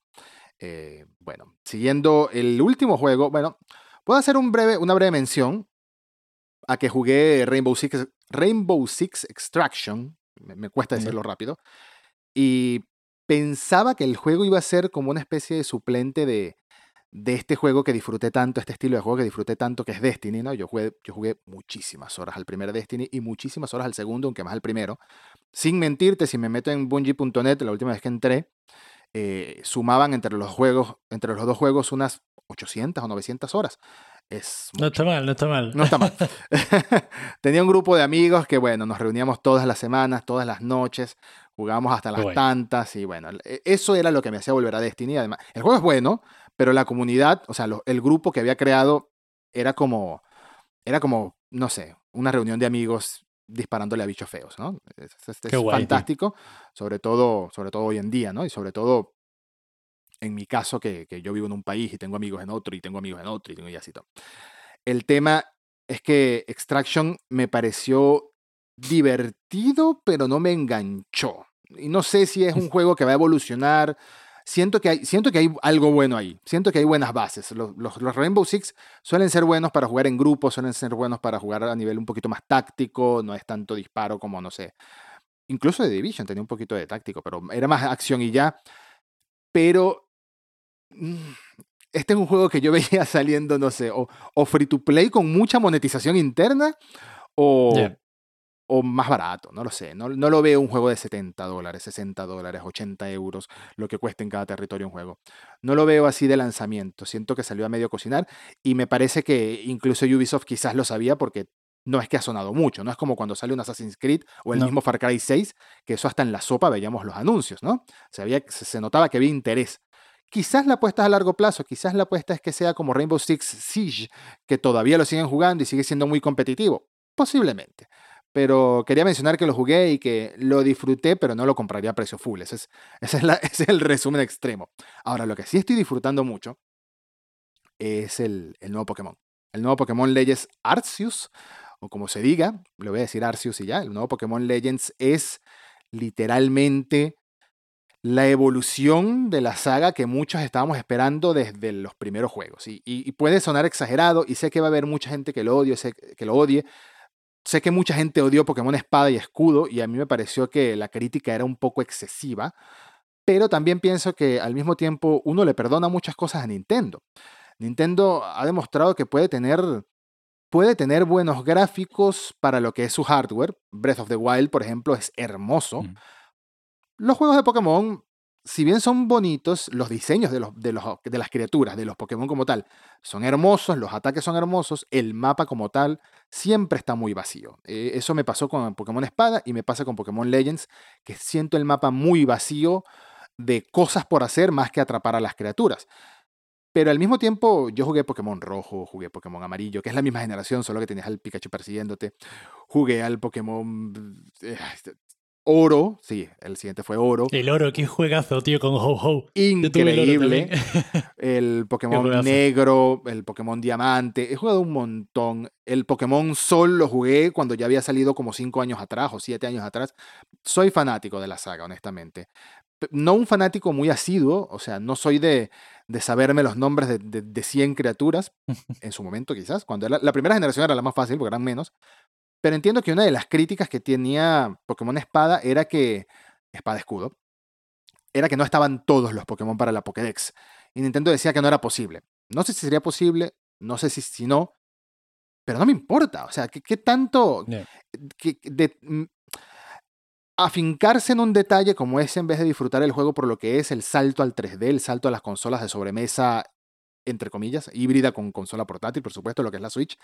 Eh, bueno, siguiendo el último juego, bueno, puedo hacer un breve, una breve mención a que jugué Rainbow Six, Rainbow Six Extraction, me, cuesta decirlo rápido, y pensaba que el juego iba a ser como una especie de suplente de, de este juego que disfruté tanto, este estilo de juego que disfruté tanto, que es Destiny, ¿no? Yo jugué, yo jugué muchísimas horas al primer Destiny y muchísimas horas al segundo, aunque más al primero. Sin mentirte, si me meto en bungie.net, la última vez que entré, eh, sumaban entre los juegos, entre los dos juegos unas 800 o 900 horas. Es no está mal, no está mal. No está mal. Tenía un grupo de amigos que, bueno, nos reuníamos todas las semanas, todas las noches, jugábamos hasta las tantas y bueno, e, eso era lo que me hacía volver a Destiny. Además, el juego es bueno, pero la comunidad, o sea, el grupo que había creado era como, era como, no sé, una reunión de amigos disparándole a bichos feos, ¿no? Es, fantástico, sobre todo, sobre todo hoy en día, ¿no? Y sobre todo en mi caso, que, yo vivo en un país y tengo amigos en otro, y tengo amigos en otro, y tengo y así todo. El tema es que Extraction me pareció divertido, pero no me enganchó. Y no sé si es un juego que va a evolucionar. Siento que hay, siento que hay algo bueno ahí. Siento que hay buenas bases. Los, los, Rainbow Six suelen ser buenos para jugar en grupo, suelen ser buenos para jugar a nivel un poquito más táctico. No es tanto disparo como, no sé. Incluso de Division tenía un poquito de táctico, pero era más acción y ya. Pero Mm, este es un juego que yo veía saliendo, no sé, o, free to play con mucha monetización interna o, o más barato, no lo sé. No, no, lo veo un juego de 70 dólares, 60 dólares, 80 euros, lo que cuesta en cada territorio un juego. No lo veo así de lanzamiento. Siento que salió a medio cocinar y me parece que incluso Ubisoft quizás lo sabía porque no es que ha sonado mucho, no es como cuando sale un Assassin's Creed o el mismo Far Cry 6, que eso hasta en la sopa veíamos los anuncios, ¿no? Se, había, se notaba que había interés. Quizás la apuesta es a largo plazo, quizás la apuesta es que sea como Rainbow Six Siege, que todavía lo siguen jugando y sigue siendo muy competitivo. Posiblemente. Pero quería mencionar que lo jugué y que lo disfruté, pero no lo compraría a precio full. Ese es, ese es, el resumen extremo. Ahora, lo que sí estoy disfrutando mucho es el, el nuevo Pokémon. El nuevo Pokémon Legends Arceus, o como se diga, lo voy a decir Arceus y ya. El nuevo Pokémon Legends es literalmente la evolución de la saga que muchos estábamos esperando desde los primeros juegos. Y, puede sonar exagerado, y sé que va a haber mucha gente que lo odie, sé que lo odie. Sé que mucha gente odió Pokémon Espada y Escudo, y a mí me pareció que la crítica era un poco excesiva. Pero también pienso que al mismo tiempo uno le perdona muchas cosas a Nintendo. Nintendo ha demostrado que puede tener puede tener buenos gráficos para lo que es su hardware. Breath of the Wild, por ejemplo, es hermoso. Los juegos de Pokémon, si bien son bonitos, los diseños de, los, de, los, de las criaturas, de los Pokémon como tal, son hermosos, los ataques son hermosos, el mapa como tal siempre está muy vacío. Eh, eso me pasó con Pokémon Espada y me pasa con Pokémon Legends, que siento el mapa muy vacío de cosas por hacer más que atrapar a las criaturas. Pero al mismo tiempo, yo jugué Pokémon rojo, jugué Pokémon amarillo, que es la misma generación, solo que tenías al Pikachu persiguiéndote. Jugué al Pokémon eh, Oro, sí, el siguiente fue Oro. El Oro, qué juegazo, tío, con Ho-Ho. Increíble. El, Pokémon Negro, el Pokémon Diamante. He jugado un montón. El Pokémon Sol lo jugué cuando ya había salido como cinco años atrás o siete años atrás. Soy fanático de la saga, honestamente. No un fanático muy asiduo, o sea, no soy de, de saberme los nombres de, de, 100 criaturas, en su momento quizás, cuando la primera generación era la más fácil porque eran menos, pero entiendo que una de las críticas que tenía Pokémon Espada era que. Espada Escudo. Era que no estaban todos los Pokémon para la Pokédex. Y Nintendo decía que no era posible. No sé si sería posible, no sé si, si no. Pero no me importa. O sea, ¿qué, tanto. de, mm, afincarse en un detalle como ese en vez de disfrutar el juego por lo que es el salto al 3D, el salto a las consolas de sobremesa entre comillas, híbrida con consola portátil, por supuesto, lo que es la Switch.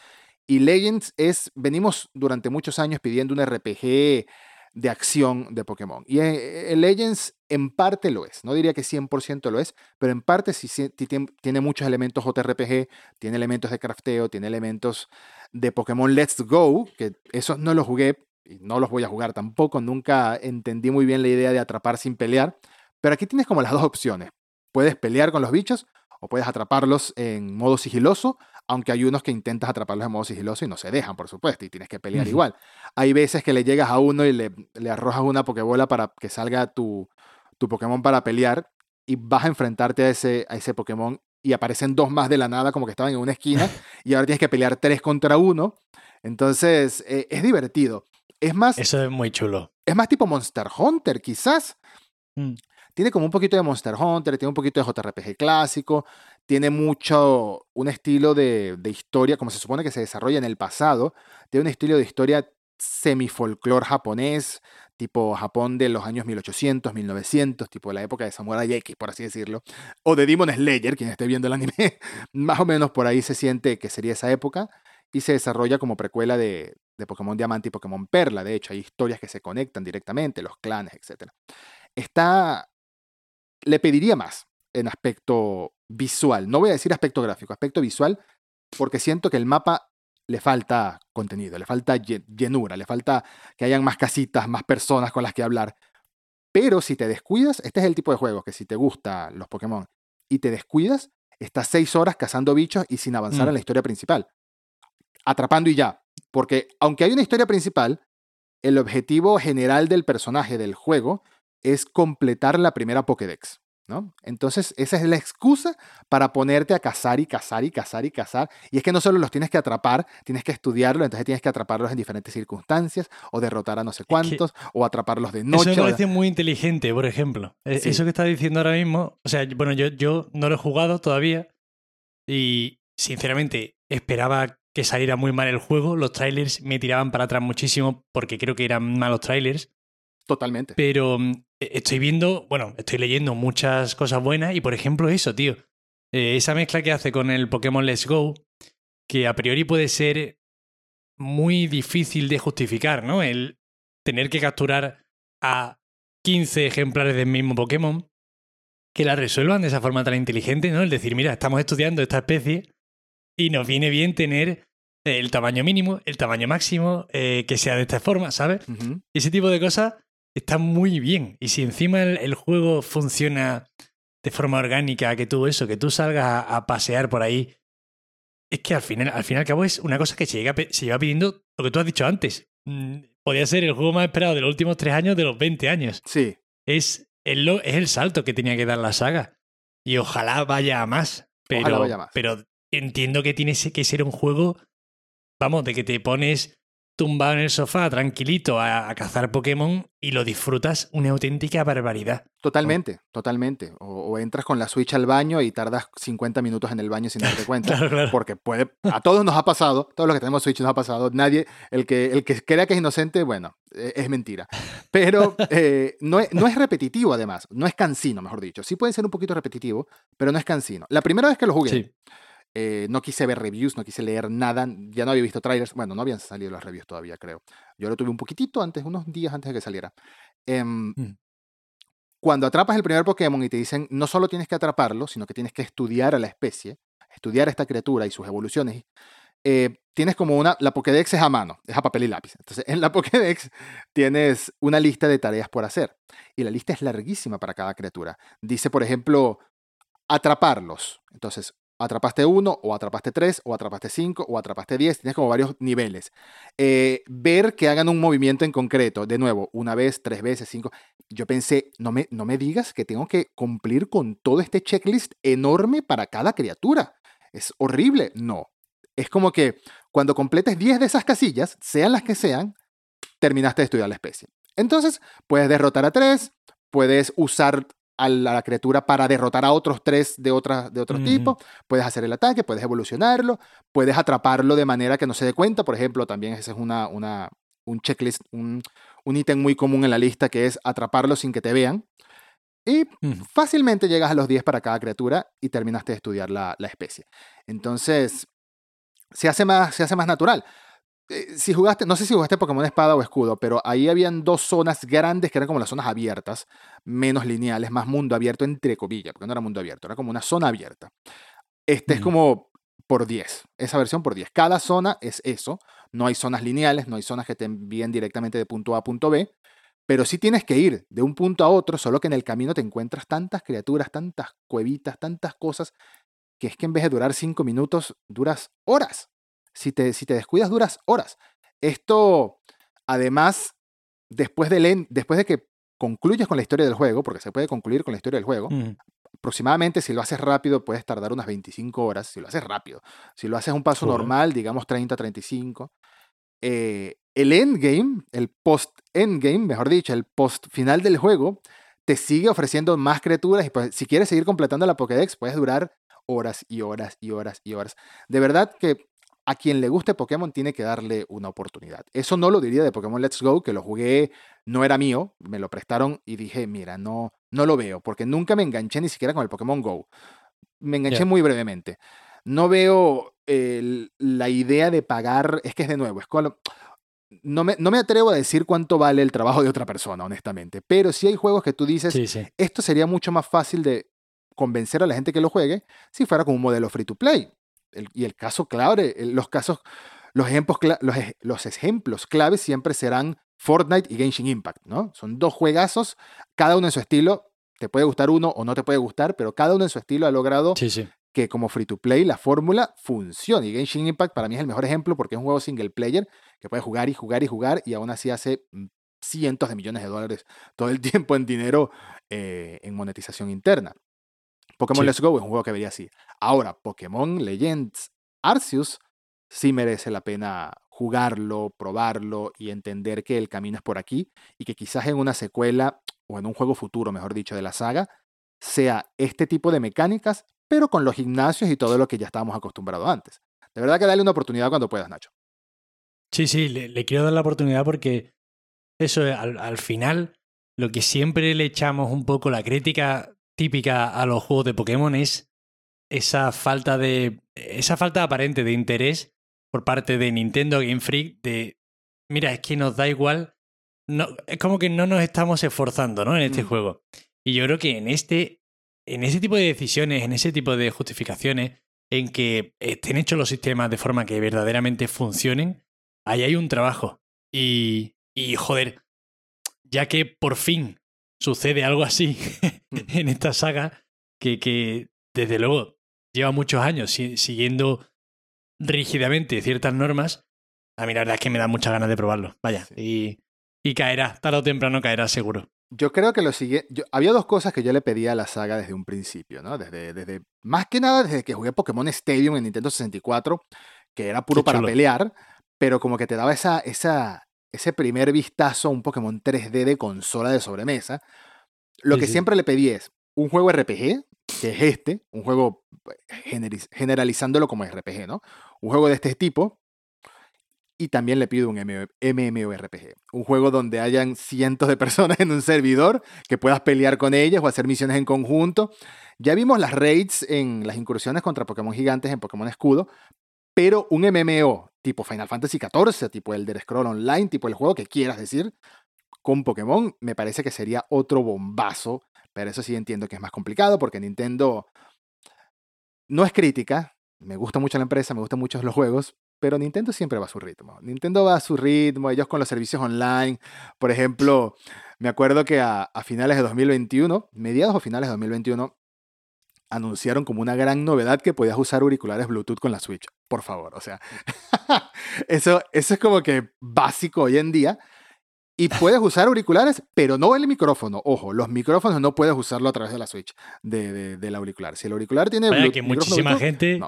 Y Legends es, venimos durante muchos años pidiendo un RPG de acción de Pokémon. Y eh, Legends en parte lo es, no diría que 100% lo es, pero en parte sí, tiene muchos elementos JRPG, tiene elementos de crafteo, tiene elementos de Pokémon Let's Go, que esos no los jugué y no los voy a jugar tampoco, nunca entendí muy bien la idea de atrapar sin pelear, pero aquí tienes como las dos opciones. Puedes pelear con los bichos o puedes atraparlos en modo sigiloso, aunque hay unos que intentas atraparlos en modo sigiloso y no se dejan, por supuesto, y tienes que pelear igual. Hay veces que le llegas a uno y le, arrojas una pokebola para que salga tu, tu Pokémon para pelear y vas a enfrentarte a ese, a ese Pokémon y aparecen dos más de la nada como que estaban en una esquina y ahora tienes que pelear tres contra uno. Entonces, eh, es divertido. Es más... Eso es muy chulo. Es más tipo Monster Hunter, quizás. Mm. Tiene como un poquito de Monster Hunter, tiene un poquito de JRPG clásico, tiene mucho, un estilo de, historia, como se supone que se desarrolla en el pasado, tiene un estilo de historia semi-folclore japonés, tipo Japón de los años 1800, 1900, tipo la época de Samurai X, por así decirlo, o de Demon Slayer, quien esté viendo el anime, más o menos por ahí se siente que sería esa época, y se desarrolla como precuela de, de Pokémon Diamante y Pokémon Perla, de hecho hay historias que se conectan directamente, los clanes, etc. Está, le pediría más en aspecto visual, no voy a decir aspecto gráfico, aspecto visual, porque siento que el mapa le falta contenido, le falta llenura, le falta que hayan más casitas, más personas con las que hablar. Pero si te descuidas, este es el tipo de juego que si te gustan los Pokémon y te descuidas, estás seis horas cazando bichos y sin avanzar en mm. la historia principal. Atrapando y ya. Porque aunque hay una historia principal, el objetivo general del personaje del juego es completar la primera Pokédex. Entonces, esa es la excusa para ponerte a cazar y cazar y cazar y cazar. Y es que no solo los tienes que atrapar, tienes que estudiarlo, entonces tienes que atraparlos en diferentes circunstancias, o derrotar a no sé cuántos, o atraparlos de noche. Eso me parece muy inteligente, por ejemplo. E, eso que estás diciendo ahora mismo, o sea, bueno, yo, yo no lo he jugado todavía y sinceramente esperaba que saliera muy mal el juego. Los trailers me tiraban para atrás muchísimo porque creo que eran malos trailers. Totalmente. Pero estoy viendo, bueno, estoy leyendo muchas cosas buenas y por ejemplo eso, tío. Eh, esa mezcla que hace con el Pokémon Let's Go, que a priori puede ser muy difícil de justificar, ¿no? El tener que capturar a 15 ejemplares del mismo Pokémon, que la resuelvan de esa forma tan inteligente, ¿no? El decir, mira, estamos estudiando esta especie y nos viene bien tener el tamaño mínimo, el tamaño máximo, eh, que sea de esta forma, ¿sabes? Ese tipo de cosas está muy bien. Y si encima el, juego funciona de forma orgánica, que tú eso, que tú salgas a, pasear por ahí, es que al final, al fin y al cabo es una cosa que se, llega, se lleva pidiendo lo que tú has dicho antes. Mm, podría ser el juego más esperado de los últimos tres años, de los 20 años. Sí. Es el, es el salto que tenía que dar la saga. Y ojalá vaya a más. Pero, vaya más. pero entiendo que tiene que ser un juego, vamos, de que te pones tumbado en el sofá, tranquilito, a, cazar Pokémon y lo disfrutas una auténtica barbaridad. Totalmente, totalmente. O, entras con la Switch al baño y tardas 50 minutos en el baño sin darte cuenta. claro, claro. Porque puede, a todos nos ha pasado, todos los que tenemos Switch nos ha pasado. Nadie, el que, el que crea que es inocente, bueno, e, es mentira. Pero eh, no, es, no es repetitivo además, no es cansino, mejor dicho. Sí puede ser un poquito repetitivo, pero no es cansino. La primera vez que lo jugué, eh, no quise ver reviews, no quise leer nada, ya no había visto trailers, bueno, no habían salido las reviews todavía, creo. Yo lo tuve un poquitito antes, unos días antes de que saliera. Em, mm. Cuando atrapas el primer Pokémon y te dicen, no solo tienes que atraparlo, sino que tienes que estudiar a la especie, estudiar a esta criatura y sus evoluciones, eh, tienes como una, la Pokédex es a mano, es a papel y lápiz. Entonces, en la Pokédex tienes una lista de tareas por hacer. Y la lista es larguísima para cada criatura. Dice, por ejemplo, atraparlos. Entonces, atrapaste uno, o atrapaste tres, o atrapaste cinco, o atrapaste diez. Tienes como varios niveles. Eh, ver que hagan un movimiento en concreto, de nuevo, una vez, tres veces, cinco. Yo pensé, no me, no me digas que tengo que cumplir con todo este checklist enorme para cada criatura. Es horrible. No. Es como que cuando completes 10 de esas casillas, sean las que sean, terminaste de estudiar la especie. Entonces, puedes derrotar a tres, puedes usar a la criatura para derrotar a otros tres de, otra, de otro tipo. Puedes hacer el ataque, puedes evolucionarlo, puedes atraparlo de manera que no se dé cuenta. Por ejemplo, también ese es una, una, un checklist, un, un ítem muy común en la lista que es atraparlo sin que te vean. Y fácilmente llegas a los 10 para cada criatura y terminaste de estudiar la, la especie. Entonces, se hace, más, se hace más natural. Eh, si jugaste, no sé si jugaste Pokémon Espada o Escudo, pero ahí habían dos zonas grandes que eran como las zonas abiertas, menos lineales, más mundo abierto entre comillas, porque no era mundo abierto, era como una zona abierta. Este es como por 10, esa versión por 10. Cada zona es eso, no hay zonas lineales, no hay zonas que te envíen directamente de punto A a punto B, pero sí tienes que ir de un punto a otro, solo que en el camino te encuentras tantas criaturas, tantas cuevitas, tantas cosas, que es que en vez de durar 5 minutos, duras horas. Si te, si te descuidas, duras horas. Esto, además, después de, después de que concluyes con la historia del juego, porque se puede concluir con la historia del juego, aproximadamente si lo haces rápido puedes tardar unas 25 horas, si lo haces rápido. Si lo haces un paso normal, digamos 30, 35. Eh, el endgame, el post-endgame, mejor dicho, el post-final del juego, te sigue ofreciendo más criaturas y pues, si quieres seguir completando la Pokédex puedes durar horas y horas y horas y horas. De verdad que a quien le guste Pokémon tiene que darle una oportunidad. Eso no lo diría de Pokémon Let's Go, que lo jugué, no era mío, me lo prestaron y dije, mira, no, no lo veo, porque nunca me enganché ni siquiera con el Pokémon Go. Me enganché muy brevemente. No veo la idea de pagar, es que es de nuevo, es no me, no me, atrevo a decir cuánto vale el trabajo de otra persona, honestamente, pero si hay juegos que tú dices, esto sería mucho más fácil de convencer a la gente que lo juegue si fuera con un modelo free to play y el caso clave, los casos, los ejemplos, los, los ejemplos claves siempre serán Fortnite y Genshin Impact, ¿no? Son dos juegazos, cada uno en su estilo. Te puede gustar uno o no te puede gustar, pero cada uno en su estilo ha logrado que como free to play la fórmula funcione. Y Genshin Impact para mí es el mejor ejemplo porque es un juego single player que puede jugar y jugar y jugar y aún así hace mm, cientos de millones de dólares todo el tiempo en dinero eh, en monetización interna. Pokémon Let's Go es un juego que vería así. Ahora, Pokémon Legends Arceus sí merece la pena jugarlo, probarlo y entender que el camino es por aquí y que quizás en una secuela o en un juego futuro, mejor dicho, de la saga, sea este tipo de mecánicas, pero con los gimnasios y todo lo que ya estábamos acostumbrados antes. De verdad que dale una oportunidad cuando puedas, Nacho. Sí, sí, le, quiero dar la oportunidad porque eso, al, al final, lo que siempre le echamos un poco la crítica típica a los juegos de Pokémon es esa falta de. esa falta aparente de interés por parte de Nintendo Game Freak de. Mira, es que nos da igual. No, es como que no nos estamos esforzando, ¿no? En este mm. juego. Y yo creo que en este. En ese tipo de decisiones, en ese tipo de justificaciones, en que estén hechos los sistemas de forma que verdaderamente funcionen, ahí hay un trabajo. Y. Y joder. Ya que por fin sucede algo así mm. en esta saga, que, que desde luego lleva muchos años siguiendo rígidamente ciertas normas, a mí la verdad es que me da muchas ganas de probarlo. Vaya, y, y, caerá, tarde o temprano caerá seguro. Yo creo que lo siguiente. Había dos cosas que yo le pedía a la saga desde un principio, ¿no? Desde, desde. Más que nada desde que jugué Pokémon Stadium en Nintendo 64, que era puro para pelear, pero como que te daba esa, esa, ese primer vistazo a un Pokémon 3D de consola de sobremesa. Lo que siempre le pedí es un juego RPG, que es este, un juego eh, generalizándolo como RPG, ¿no? Un juego de este tipo. Y también le pido un MMORPG, un juego donde hayan cientos de personas en un servidor, que puedas pelear con ellas o hacer misiones en conjunto. Ya vimos las raids en las incursiones contra Pokémon gigantes en Pokémon Escudo, pero un MMO tipo Final Fantasy XIV, tipo Elder Scroll Online, tipo el juego que quieras decir, con Pokémon, me parece que sería otro bombazo pero eso sí entiendo que es más complicado porque Nintendo no es crítica. Me gusta mucho la empresa, me gustan mucho los juegos, pero Nintendo siempre va a su ritmo. Nintendo va a su ritmo, ellos con los servicios online. Por ejemplo, me acuerdo que a, finales de 2021, mediados o finales de 2021, anunciaron como una gran novedad que podías usar auriculares Bluetooth con la Switch. Por favor, o sea, eso, eso es como que básico hoy en día. Y puedes usar auriculares, pero no el micrófono. Ojo, los micrófonos no puedes usarlo a través de la Switch, de, del auricular. Si el auricular tiene Vaya que muchísima gente,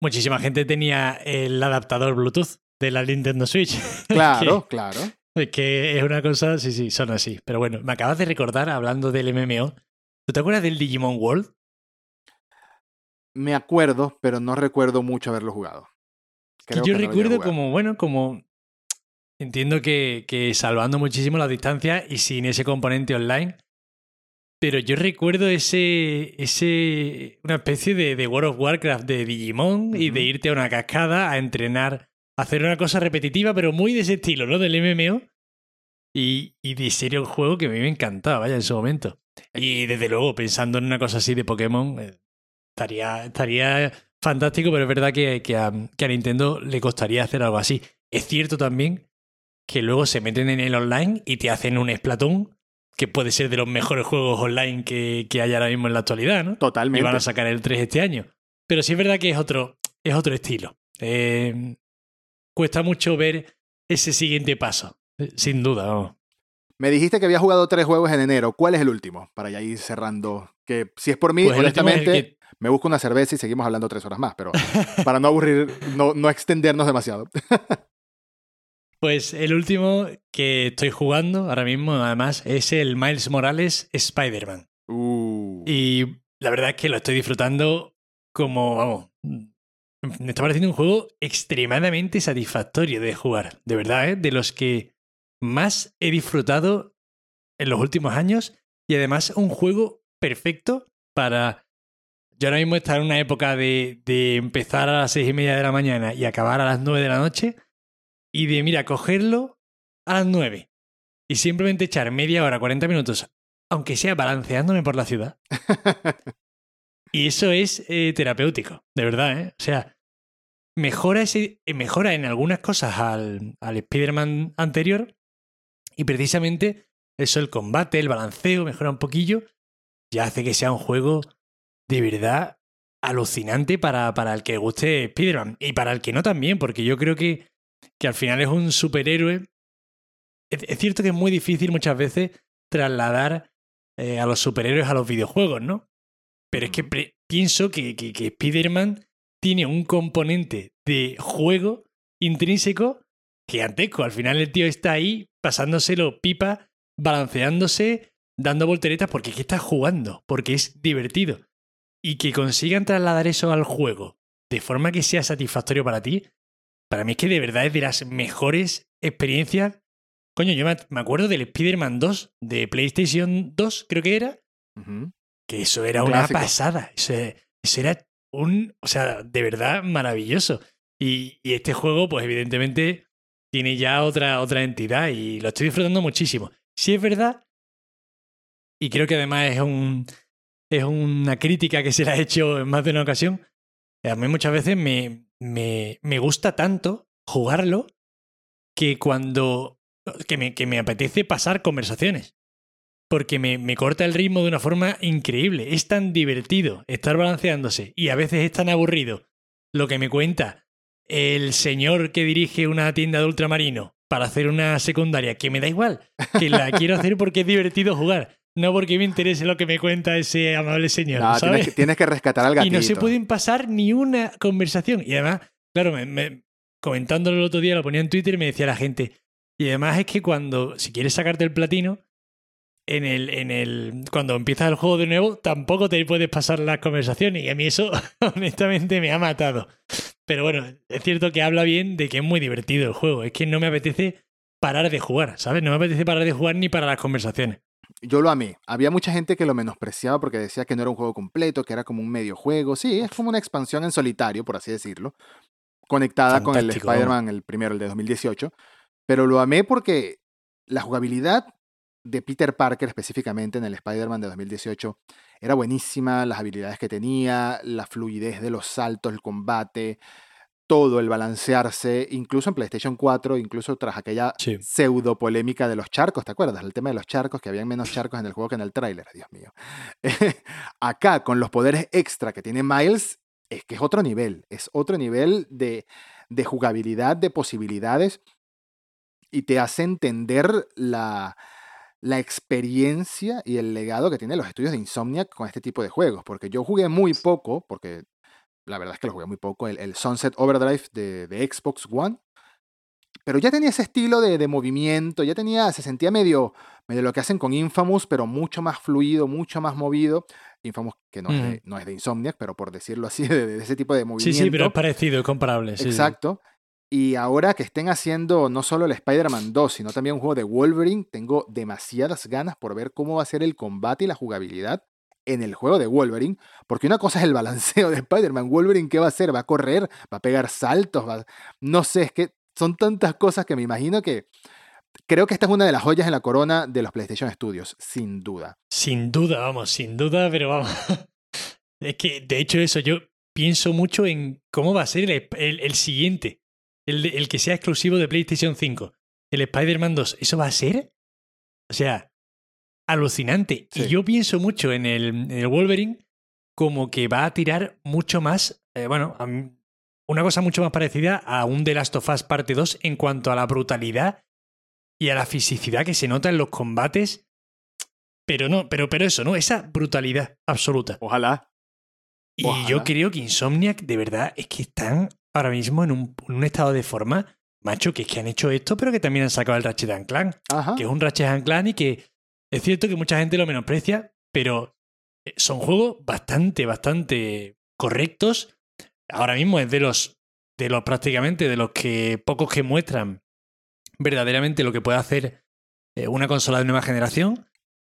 muchísima gente tenía el adaptador Bluetooth de la Nintendo Switch. Claro, claro. Es que es una cosa, sí, sí, son así. Pero bueno, me acabas de recordar, hablando del MMO, ¿tú te acuerdas del Digimon World? Me acuerdo, pero no recuerdo mucho haberlo jugado. yo recuerdo como, bueno, como Entiendo que, que salvando muchísimo la distancia y sin ese componente online. Pero yo recuerdo ese. ese. una especie de, de World of Warcraft de Digimon y de irte a una cascada a entrenar, a hacer una cosa repetitiva, pero muy de ese estilo, ¿no? Del MMO. Y, y de serio un juego que a mí me encantaba, vaya, en su momento. Y desde luego, pensando en una cosa así de Pokémon, eh, estaría, estaría fantástico, pero es verdad que, que, a, que a Nintendo le costaría hacer algo así. Es cierto también que luego se meten en el online y te hacen un Splatoon que puede ser de los mejores juegos online que, que hay ahora mismo en la actualidad, ¿no? Totalmente. Y van a sacar el 3 este año. Pero sí es verdad que es otro, es otro estilo. Eh, cuesta mucho ver ese siguiente paso, eh, sin duda. Me dijiste que había jugado tres juegos en enero. ¿Cuál es el último? Para ya ir cerrando. Que si es por mí, pues honestamente, me busco una cerveza y seguimos hablando tres horas más, pero para no aburrir, no, no extendernos demasiado. Pues el último que estoy jugando ahora mismo, además, es el Miles Morales Spider-Man. Uh. Y la verdad es que lo estoy disfrutando como, vamos, me está pareciendo un juego extremadamente satisfactorio de jugar. De verdad, ¿eh? de los que más he disfrutado en los últimos años. Y además un juego perfecto para... Yo ahora mismo estar en una época de, de empezar a las seis y media de la mañana y acabar a las nueve de la noche. Y de, mira, cogerlo a las nueve. Y simplemente echar media hora, 40 minutos, aunque sea balanceándome por la ciudad. y eso es eh, terapéutico, de verdad, ¿eh? O sea, mejora, ese, mejora en algunas cosas al, al Spider-Man anterior. Y precisamente eso, el combate, el balanceo, mejora un poquillo. Ya hace que sea un juego de verdad alucinante para, para el que guste Spider-Man. Y para el que no también, porque yo creo que, que al final es un superhéroe. Es, cierto que es muy difícil muchas veces trasladar eh, a los superhéroes a los videojuegos, ¿no? Pero es que pienso que, que, que Spider-Man tiene un componente de juego intrínseco gigantesco. Al final el tío está ahí pasándoselo pipa, balanceándose, dando volteretas porque es que está jugando, porque es divertido. Y que consigan trasladar eso al juego de forma que sea satisfactorio para ti, para mí es que de verdad es de las mejores experiencias. Coño, yo me acuerdo del Spider-Man 2 de PlayStation 2, creo que era. Que eso era una pasada. Eso, eso era un, o sea, de verdad maravilloso. Y, este juego, pues evidentemente, tiene ya otra, otra entidad y lo estoy disfrutando muchísimo. Si es verdad, y creo que además es, un, es una crítica que se le ha hecho en más de una ocasión, a mí muchas veces me, me, me gusta tanto jugarlo que cuando que me, que me apetece pasar conversaciones porque me, me, corta el ritmo de una forma increíble. Es tan divertido estar balanceándose y a veces es tan aburrido lo que me cuenta el señor que dirige una tienda de ultramarino para hacer una secundaria, que me da igual, que la quiero hacer porque es divertido jugar. No porque me interese lo que me cuenta ese amable señor. Tienes, que, rescatar al gatito. Y no se pueden pasar ni una conversación. Y además, claro, me, comentándolo el otro día, lo ponía en Twitter y me decía la gente. Y además es que cuando, si quieres sacarte el platino, en el, en el, cuando empiezas el juego de nuevo, tampoco te puedes pasar las conversaciones. Y a mí eso, honestamente, me ha matado. Pero bueno, es cierto que habla bien de que es muy divertido el juego. Es que no me apetece parar de jugar, ¿sabes? No me apetece parar de jugar ni para las conversaciones. Yo lo amé. Había mucha gente que lo menospreciaba porque decía que no era un juego completo, que era como un medio juego. Sí, es como una expansión en solitario, por así decirlo. Conectada con el Spider-Man, el primero, el de 2018. Pero lo amé porque la jugabilidad de Peter Parker específicamente en el Spider-Man de 2018 era buenísima, las habilidades que tenía, la fluidez de los saltos, el combate, todo el balancearse, incluso en PlayStation 4, incluso tras aquella pseudo polémica de los charcos, ¿te acuerdas? El tema de los charcos, que habían menos charcos en el juego que en el tráiler, Dios mío. Acá, con los poderes extra que tiene Miles, es que es otro nivel, es otro nivel de, de jugabilidad, de posibilidades, y te hace entender la, la experiencia y el legado que tienen los estudios de Insomniac con este tipo de juegos. Porque yo jugué muy poco, porque la verdad es que lo jugué muy poco, el, Sunset Overdrive de, Xbox One. Pero ya tenía ese estilo de, movimiento, ya tenía, se sentía medio, medio lo que hacen con Infamous, pero mucho más fluido, mucho más movido. Infamous, que no, es, de, no es de Insomniac, pero por decirlo así, de, ese tipo de movimiento. Sí, sí, pero es parecido, es comparable. Exacto. Y ahora que estén haciendo no solo el Spider-Man 2, sino también un juego de Wolverine, tengo demasiadas ganas por ver cómo va a ser el combate y la jugabilidad en el juego de Wolverine, porque una cosa es el balanceo de Spider-Man. Wolverine, ¿qué va a hacer? ¿Va a correr? ¿Va a pegar saltos? No sé, es que son tantas cosas que me imagino que creo que esta es una de las joyas en la corona de los PlayStation Studios, sin duda. Sin duda, vamos, sin duda, pero vamos. es que, de hecho, eso, yo pienso mucho en cómo va a ser el siguiente el, que sea exclusivo de PlayStation 5, el Spider-Man 2, ¿eso va a ser? O sea, alucinante. Y yo pienso mucho en el, Wolverine como que va a tirar mucho más, eh, bueno, una cosa mucho más parecida a un The Last of Us Parte 2 en cuanto a la brutalidad y a la fisicidad que se nota en los combates. Pero no, pero, pero eso, ¿no? Esa brutalidad absoluta. Ojalá. Y yo creo que Insomniac, de verdad, es que están ahora mismo en un, estado de forma macho, que es que han hecho esto, pero que también han sacado el Ratchet Clank, que es un Ratchet Clank y que es cierto que mucha gente lo menosprecia, pero eh, son juegos bastante, bastante correctos. Ahora mismo es de los, de los prácticamente, de los que pocos que muestran verdaderamente lo que puede hacer eh, una consola de nueva generación.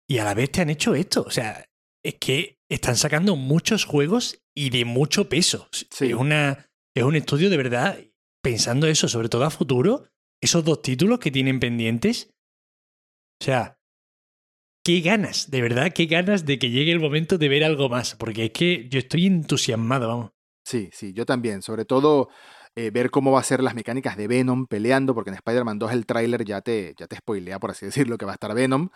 Y a la vez te han hecho esto. O sea, es que están sacando muchos juegos y de mucho peso. Es, una, es un estudio de verdad pensando eso, sobre todo a futuro. Esos dos títulos que tienen pendientes. O sea, qué ganas, de verdad, qué ganas de que llegue el momento de ver algo más, porque es que yo estoy entusiasmado, vamos. Sí, sí, yo también, sobre todo eh, ver cómo va a ser las mecánicas de Venom peleando, porque en Spider-Man 2 el tráiler ya te, ya te spoilea, por así decirlo, que va a estar Venom.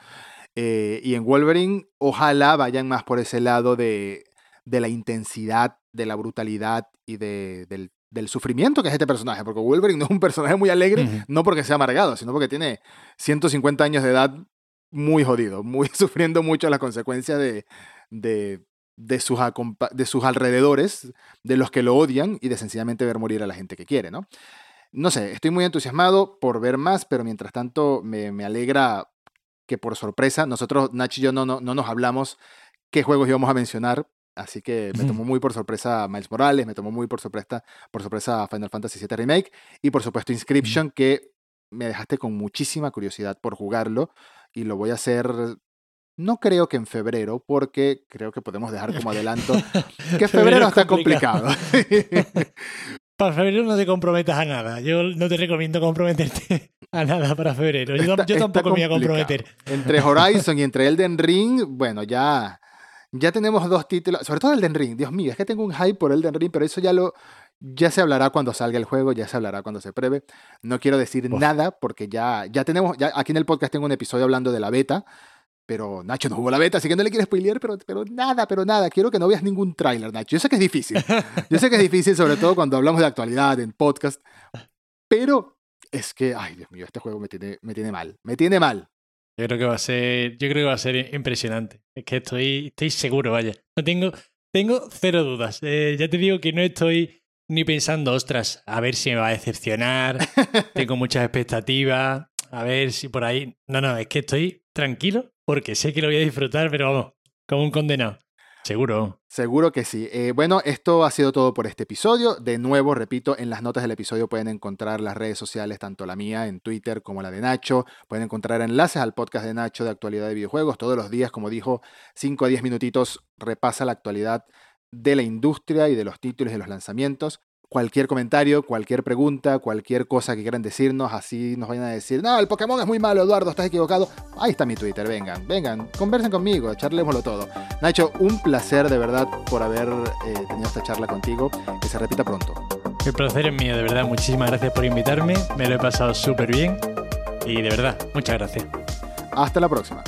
Eh, y en Wolverine, ojalá vayan más por ese lado de, de la intensidad, de la brutalidad y de, del, del, sufrimiento que es este personaje, porque Wolverine no es un personaje muy alegre, no porque sea amargado, sino porque tiene 150 años de edad muy jodido, muy sufriendo mucho las consecuencias de, de, de, sus, de sus alrededores, de los que lo odian y de sencillamente ver morir a la gente que quiere, ¿no? No sé, estoy muy entusiasmado por ver más, pero mientras tanto me, me alegra que por sorpresa, nosotros, Nach y yo, no, no, no, nos hablamos qué juegos íbamos a mencionar, así que me tomó muy por sorpresa Miles Morales, me tomó muy por sorpresa, por sorpresa Final Fantasy VII Remake y por supuesto Inscription, que me dejaste con muchísima curiosidad por jugarlo y lo voy a hacer no creo que en febrero, porque creo que podemos dejar como adelanto que febrero, está complicado. para febrero no te comprometas a nada. Yo no te recomiendo comprometerte a nada para febrero. Yo, tampoco me voy a comprometer. Entre Horizon y entre Elden Ring, bueno, ya, ya tenemos dos títulos, sobre todo Elden Ring. Dios mío, es que tengo un hype por Elden Ring, pero eso ya lo, ya se hablará cuando salga el juego, ya se hablará cuando se pruebe. No quiero decir nada porque ya, ya tenemos, ya aquí en el podcast tengo un episodio hablando de la beta, pero Nacho no jugó la beta, así que no le quiero spoilear, pero, pero nada, pero nada. Quiero que no veas ningún tráiler, Nacho. Yo sé que es difícil. Yo sé que es difícil, sobre todo cuando hablamos de actualidad en podcast. Pero es que, ay Dios mío, este juego me tiene, me tiene mal. Me tiene mal. Yo creo que va a ser, yo creo que va a ser impresionante. Es que estoy, estoy seguro, vaya. No tengo, tengo cero dudas. Eh, ya te digo que no estoy ni pensando, ostras, a ver si me va a decepcionar, tengo muchas expectativas, a ver si por ahí... No, no, es que estoy tranquilo porque sé que lo voy a disfrutar, pero vamos, como un condenado. Seguro. Seguro que sí. Eh, bueno, esto ha sido todo por este episodio. De nuevo, repito, en las notas del episodio pueden encontrar las redes sociales, tanto la mía en Twitter como la de Nacho. Pueden encontrar enlaces al podcast de Nacho de actualidad de videojuegos. Todos los días, como dijo, 5 a 10 minutitos repasa la actualidad de la industria y de los títulos y de los lanzamientos. Cualquier comentario, cualquier pregunta, cualquier cosa que quieran decirnos, así nos vayan a decir, no, el Pokémon es muy malo, Eduardo, estás equivocado. Ahí está mi Twitter, vengan, vengan, conversen conmigo, charlémoslo todo. Nacho, un placer de verdad por haber eh, tenido esta charla contigo, que se repita pronto. El placer es mío, de verdad, muchísimas gracias por invitarme, me lo he pasado súper bien y de verdad, muchas gracias. Hasta la próxima.